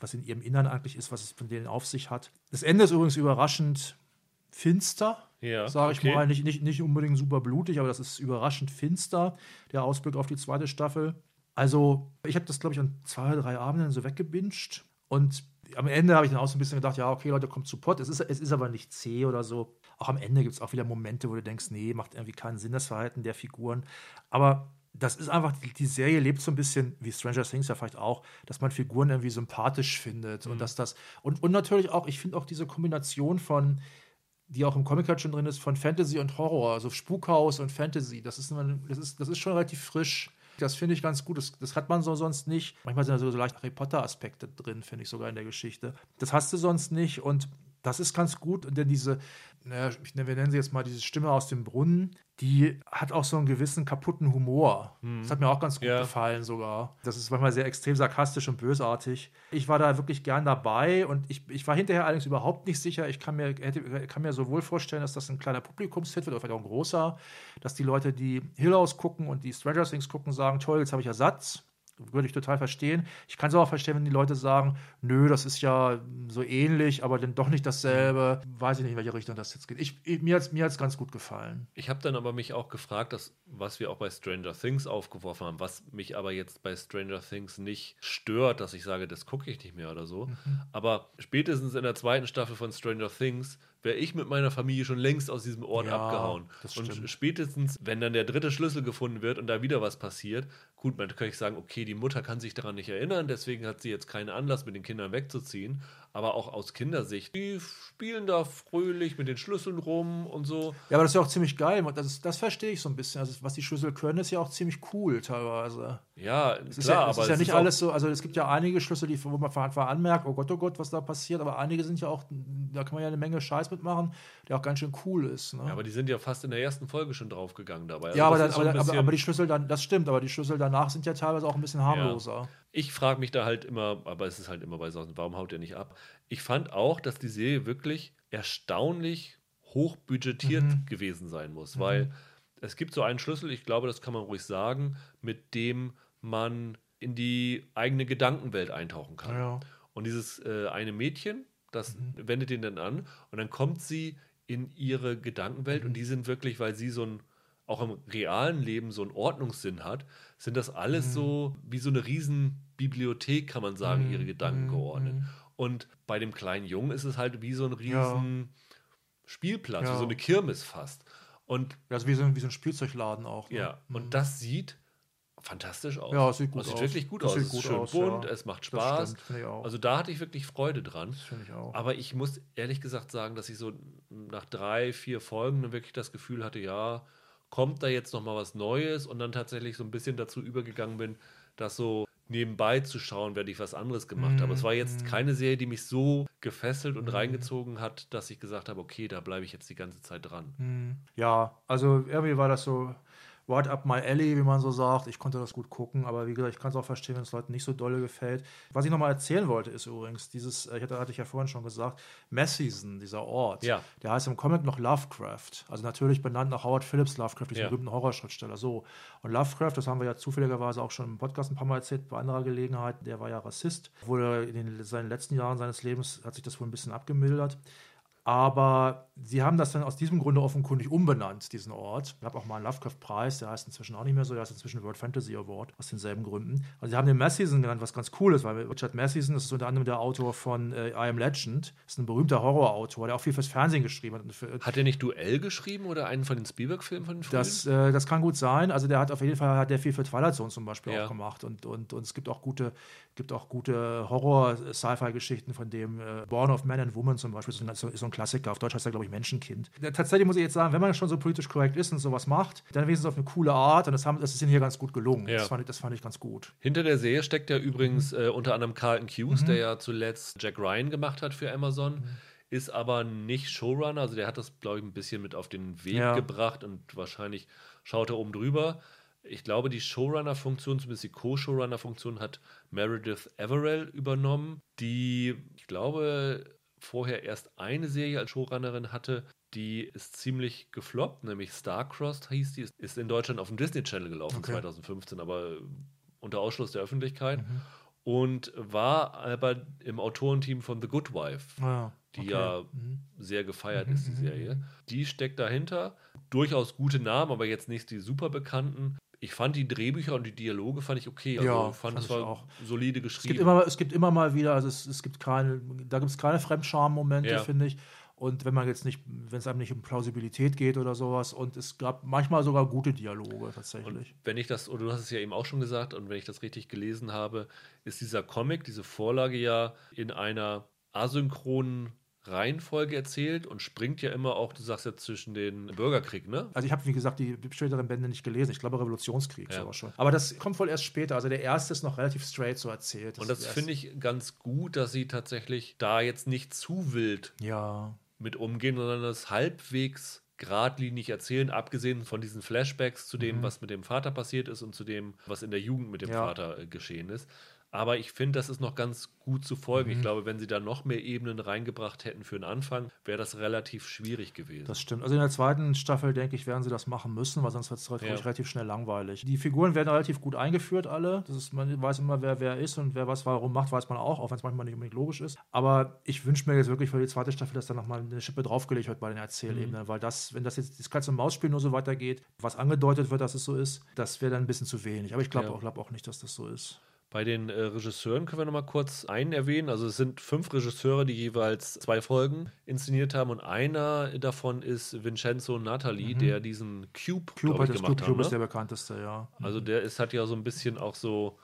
was in ihrem Innern eigentlich ist, was es von denen auf sich hat. Das Ende ist übrigens überraschend finster, ja, sage ich okay. mal. Nicht, nicht, nicht unbedingt super blutig, aber das ist überraschend finster, der Ausblick auf die zweite Staffel. Also, ich habe das, glaube ich, an zwei oder drei Abenden so weggebinged. Und am Ende habe ich dann auch so ein bisschen gedacht, ja, okay, Leute, kommt zu Pott. Es ist, es ist aber nicht zäh oder so. Auch am Ende gibt es auch wieder Momente, wo du denkst, nee, macht irgendwie keinen Sinn, das Verhalten der Figuren. Aber das ist einfach, die Serie lebt so ein bisschen, wie Stranger Things ja vielleicht auch, dass man Figuren irgendwie sympathisch findet. Mhm. Und dass das, und, und natürlich auch, ich finde auch diese Kombination von, die auch im Comic halt schon drin ist, von Fantasy und Horror, also Spukhaus und Fantasy, das ist, das ist, das ist schon relativ frisch. Das finde ich ganz gut. Das, das, hat man so sonst nicht. Manchmal sind da so, so leicht Harry Potter-Aspekte drin, finde ich sogar in der Geschichte. Das hast du sonst nicht. Und das ist ganz gut, denn diese, naja, wir nennen sie jetzt mal diese Stimme aus dem Brunnen, die hat auch so einen gewissen kaputten Humor. Hm. Das hat mir auch ganz gut ja. gefallen sogar. Das ist manchmal sehr extrem sarkastisch und bösartig. Ich war da wirklich gern dabei und ich, ich war hinterher allerdings überhaupt nicht sicher. Ich kann mir, hätte, kann mir sowohl vorstellen, dass das ein kleiner Publikumshit wird oder vielleicht auch ein großer, dass die Leute, die Hill House gucken und die Stranger Things gucken, sagen, toll, jetzt habe ich Ersatz würde ich total verstehen. Ich kann es auch verstehen, wenn die Leute sagen, nö, das ist ja so ähnlich, aber dann doch nicht dasselbe. Weiß ich nicht, in welche Richtung das jetzt geht. Ich, ich mir hat es mir ganz gut gefallen. Ich habe dann aber mich auch gefragt, dass, was wir auch bei Stranger Things aufgeworfen haben, was mich aber jetzt bei Stranger Things nicht stört, dass ich sage, das gucke ich nicht mehr oder so. Mhm. Aber spätestens in der zweiten Staffel von Stranger Things wäre ich mit meiner Familie schon längst aus diesem Ort ja, abgehauen. Und spätestens, wenn dann der dritte Schlüssel gefunden wird und da wieder was passiert, gut, man könnte sagen, okay, die Mutter kann sich daran nicht erinnern, deswegen hat sie jetzt keinen Anlass, mit den Kindern wegzuziehen aber auch aus Kindersicht. Die spielen da fröhlich mit den Schlüsseln rum und so. Ja, aber das ist ja auch ziemlich geil. Das, ist, das verstehe ich so ein bisschen. Also, was die Schlüssel können, ist ja auch ziemlich cool teilweise. Ja, es ist klar, ja, es aber ist ja nicht alles so. Also, es gibt ja einige Schlüssel, die, wo man von Anfang an merkt, oh Gott, oh Gott, was da passiert. Aber einige sind ja auch, da kann man ja eine Menge Scheiß mitmachen, der auch ganz schön cool ist. Ne? Ja, aber die sind ja fast in der ersten Folge schon draufgegangen dabei. Also ja, aber, dann, aber, aber, aber, die Schlüssel dann, das stimmt, aber die Schlüssel danach sind ja teilweise auch ein bisschen harmloser. Ja. Ich frage mich da halt immer, aber es ist halt immer bei Sachen, warum haut der nicht ab? Ich fand auch, dass die Serie wirklich erstaunlich hochbudgetiert mhm. gewesen sein muss, mhm. weil es gibt so einen Schlüssel, ich glaube, das kann man ruhig sagen, mit dem man in die eigene Gedankenwelt eintauchen kann. Ja. Und dieses äh, eine Mädchen, das mhm. wendet ihn dann an und dann kommt sie in ihre Gedankenwelt und mhm. die sind wirklich, weil sie so ein auch im realen Leben so einen Ordnungssinn hat, sind das alles mhm. so wie so eine Riesenbibliothek, kann man sagen, ihre Gedanken geordnet. Und bei dem kleinen Jungen ist es halt wie so ein riesen ja. Spielplatz, ja. wie so eine Kirmes fast. Und also wie so, wie so ein Spielzeugladen auch. Ne? Ja, und mhm. das sieht fantastisch aus. Ja, es sieht gut also aus. sieht wirklich gut das aus. es ist schön aus, bunt, ja. es macht Spaß. Stimmt, also da hatte ich wirklich Freude dran. Das ich auch. Aber ich muss ehrlich gesagt sagen, dass ich so nach drei, vier Folgen wirklich das Gefühl hatte, ja, kommt da jetzt noch mal was Neues und dann tatsächlich so ein bisschen dazu übergegangen bin, dass so nebenbei zu schauen, werde ich was anderes gemacht. Mm, Aber es war jetzt mhm. keine Serie, die mich so gefesselt und mm. reingezogen hat, dass ich gesagt habe, okay, da bleibe ich jetzt die ganze Zeit dran. Mm. Ja, also irgendwie war das so right up my alley, wie man so sagt. Ich konnte das gut gucken, aber wie gesagt, ich kann es auch verstehen, wenn es Leuten nicht so dolle gefällt. Was ich nochmal erzählen wollte, ist übrigens dieses, äh, ich hatte, hatte ich ja vorhin schon gesagt, Messisen, dieser Ort, ja. der heißt im Comic noch Lovecraft. Also natürlich benannt nach Howard Phillips Lovecraft, diesem ja. berühmten Horrorschriftsteller. So. Und Lovecraft, das haben wir ja zufälligerweise auch schon im Podcast ein paar Mal erzählt, bei anderer Gelegenheit, der war ja Rassist. Wurde in den, seinen letzten Jahren seines Lebens hat sich das wohl ein bisschen abgemildert. Aber sie haben das dann aus diesem Grunde offenkundig umbenannt, diesen Ort. Ich habe auch mal einen Lovecraft-Preis, der heißt inzwischen auch nicht mehr so, der heißt inzwischen World Fantasy Award, aus denselben Gründen. Also sie haben den Massison genannt, was ganz cool ist, weil Richard Massison, das ist unter anderem der Autor von äh, I Am Legend, ist ein berühmter Horrorautor, der auch viel fürs Fernsehen geschrieben hat. Für, hat er nicht Duell geschrieben oder einen von den Spielberg-Filmen von den frühen? Das, äh, das kann gut sein. Also der hat auf jeden Fall hat der viel für Twilight Zone zum Beispiel ja. auch gemacht und, und, und es gibt auch gute, gibt auch gute Horror-Sci-Fi-Geschichten von dem äh, Born of Man and Woman zum Beispiel, ist so, ist so ein Klassiker. Auf Deutsch heißt er, glaube ich, Menschenkind. Tatsächlich muss ich jetzt sagen, wenn man schon so politisch korrekt ist und sowas macht, dann wenigstens auf eine coole Art und das, haben, das ist ihnen hier ganz gut gelungen. Ja. Das, fand ich, das fand ich ganz gut. Hinter der Serie steckt ja übrigens mhm. äh, unter anderem Carlton Hughes, mhm. der ja zuletzt Jack Ryan gemacht hat für Amazon. Mhm ist aber nicht Showrunner, also der hat das, glaube ich, ein bisschen mit auf den Weg ja. gebracht und wahrscheinlich schaut er oben drüber. Ich glaube, die Showrunner-Funktion, zumindest die Co-Showrunner-Funktion, hat Meredith Everell übernommen, die, ich glaube, vorher erst eine Serie als Showrunnerin hatte, die ist ziemlich gefloppt, nämlich Starcrossed hieß die, ist in Deutschland auf dem Disney Channel gelaufen Okay. 2015, aber unter Ausschluss der Öffentlichkeit Mhm. und war aber im Autorenteam von The Good Wife, Ah, die okay. ja Mhm. sehr gefeiert Mhm, ist, die mhm, Serie. Die steckt dahinter. Durchaus gute Namen, aber jetzt nicht die super bekannten. Ich fand die Drehbücher und die Dialoge fand ich okay. Also Ja, fand fand es war auch. solide Es geschrieben. gibt, immer, es gibt immer mal wieder, also es, es gibt keine, da gibt es keine Fremdscham-Momente, Ja. finde ich. Und wenn man jetzt nicht, wenn es einem nicht um Plausibilität geht oder sowas, und es gab manchmal sogar gute Dialoge tatsächlich. wenn ich das, oder du hast es ja eben auch schon gesagt, und wenn ich das richtig gelesen habe, ist dieser Comic, diese Vorlage ja in einer asynchronen Reihenfolge erzählt und springt ja immer auch, du sagst ja zwischen den Bürgerkrieg, ne? Also ich habe, wie gesagt, die späteren Bände nicht gelesen. Ich glaube Revolutionskrieg Ja. sogar schon. Aber das kommt wohl erst später. Also der erste ist noch relativ straight so erzählt. Und das finde ich ganz gut, dass sie tatsächlich da jetzt nicht zu wild Ja. mit umgehen, sondern das halbwegs geradlinig erzählen, abgesehen von diesen Flashbacks zu dem, was mit dem Vater passiert ist und zu dem, was in der Jugend mit dem Mhm. Ja. Vater äh, geschehen ist. Aber ich finde, das ist noch ganz gut zu folgen. Mhm. Ich glaube, wenn sie da noch mehr Ebenen reingebracht hätten für den Anfang, wäre das relativ schwierig gewesen. Das stimmt. Also in der zweiten Staffel, denke ich, werden sie das machen müssen, weil sonst wird es Ja. relativ schnell langweilig. Die Figuren werden relativ gut eingeführt, alle. Das ist, man weiß immer, wer wer ist und wer was warum macht, weiß man auch, auch wenn es manchmal nicht unbedingt logisch ist. Aber ich wünsche mir jetzt wirklich für die zweite Staffel, dass da nochmal eine Schippe draufgelegt wird bei den Erzählebenen, Mhm. weil das, wenn das jetzt das und Maus-Spiel nur so weitergeht, was angedeutet wird, dass es so ist, das wäre dann ein bisschen zu wenig. Aber ich glaube Ja. auch, glaub auch nicht, dass das so ist. Bei den äh, Regisseuren können wir noch mal kurz einen erwähnen. Also es sind fünf Regisseure, die jeweils zwei Folgen inszeniert haben und einer davon ist Vincenzo Natali, der diesen Cube, Mhm. Cube, ich, gemacht Cube, hat. Cube ist der Ne? bekannteste, ja. Also der ist, hat ja so ein bisschen auch so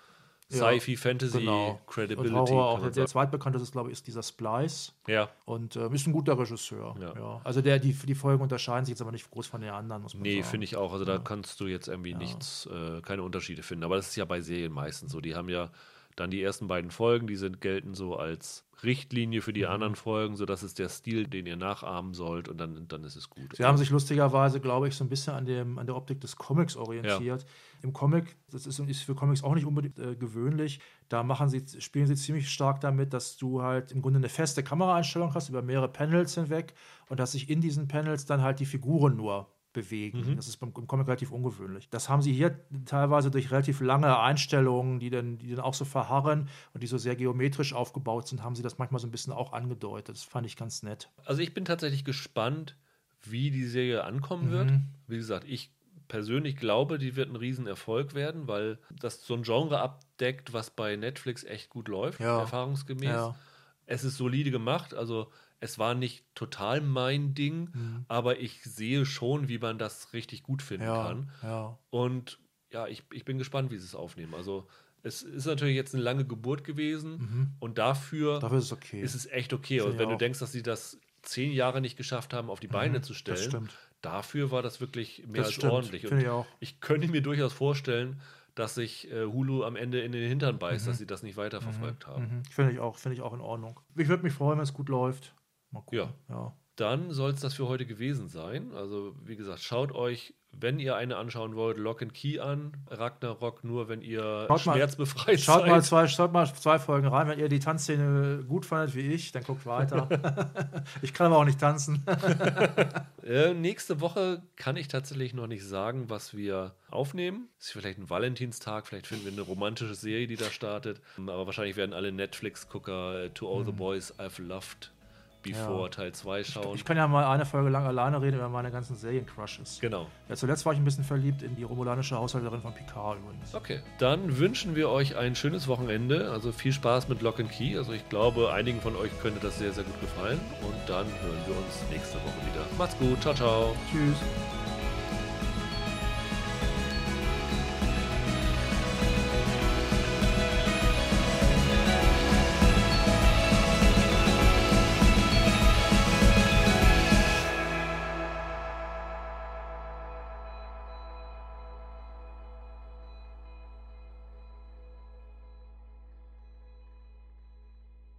Sci-Fi, Fantasy, Genau. Credibility. Und Horror, auch der, zweitbekannteste ist, glaube ich, ist dieser Splice. Ja, Und äh, ist ein guter Regisseur. Ja. Ja. Also der, die, die Folgen unterscheiden sich jetzt aber nicht groß von den anderen, muss man nee, finde ich auch. Also da kannst du jetzt irgendwie nichts, äh, keine Unterschiede finden. Aber das ist ja bei Serien meistens so. Die haben ja dann die ersten beiden Folgen, die sind, gelten so als Richtlinie für Mhm. die anderen Folgen, so dass es der Stil, den ihr nachahmen sollt und dann, dann ist es gut. Sie haben sich lustigerweise, glaube ich, so ein bisschen an, dem, an der Optik des Comics orientiert. Im Comic, das ist, ist für Comics auch nicht unbedingt äh, gewöhnlich, da machen sie, spielen sie ziemlich stark damit, dass du halt im Grunde eine feste Kameraeinstellung hast über mehrere Panels hinweg und dass sich in diesen Panels dann halt die Figuren nur bewegen. Das ist beim, im Comic relativ ungewöhnlich. Das haben sie hier teilweise durch relativ lange Einstellungen, die dann, die dann auch so verharren und die so sehr geometrisch aufgebaut sind, haben sie das manchmal so ein bisschen auch angedeutet. Das fand ich ganz nett. Also ich bin tatsächlich gespannt, wie die Serie ankommen wird. Mhm. Wie gesagt, ich persönlich glaube, die wird ein Riesenerfolg werden, weil das so ein Genre abdeckt, was bei Netflix echt gut läuft, Ja. erfahrungsgemäß. Ja. Es ist solide gemacht, also es war nicht total mein Ding, Mhm. aber ich sehe schon, wie man das richtig gut finden Ja, kann. ja. Und ja, ich, ich bin gespannt, wie sie es aufnehmen. Also es ist natürlich jetzt eine lange Geburt gewesen und dafür, Mhm. Dafür ist es okay. ist es echt okay. Und wenn du denkst, dass sie das zehn Jahre nicht geschafft haben, auf die Beine zu stellen, stimmt. dafür war das wirklich mehr Das als stimmt, ordentlich. finde ich auch. ich könnte mir durchaus vorstellen, dass sich äh, Hulu am Ende in den Hintern beißt, dass sie das nicht weiterverfolgt haben. Mhm. Finde ich auch, finde ich auch in Ordnung. Ich würde mich freuen, wenn es gut läuft. Mal gucken. Ja. ja. Dann soll es das für heute gewesen sein. Also, wie gesagt, schaut euch, wenn ihr eine anschauen wollt, Lock and Key an. Ragnarok nur, wenn ihr Schaut mal- schmerzbefreit Schaut seid. mal, zwei, schaut mal zwei Folgen rein. Wenn ihr die Tanzszene gut fandet wie ich, dann guckt weiter. [laughs] ich kann aber auch nicht tanzen. [laughs] Äh, nächste Woche kann ich tatsächlich noch nicht sagen, was wir aufnehmen. Ist vielleicht ein Valentinstag, vielleicht finden wir eine romantische Serie, die da startet. Aber wahrscheinlich werden alle Netflix-Gucker äh, To All the Boys I've Loved Before. Ja. Teil 2 schauen. Ich kann ja mal eine Folge lang alleine reden über meine ganzen Seriencrushes. genau. Ja, zuletzt war ich ein bisschen verliebt in die romulanische Haushälterin von Picard übrigens. Okay, dann wünschen wir euch ein schönes Wochenende. Also viel Spaß mit Lock and Key. Also ich glaube, einigen von euch könnte das sehr, sehr gut gefallen. Und dann hören wir uns nächste Woche wieder. Macht's gut. Ciao, ciao. Tschüss.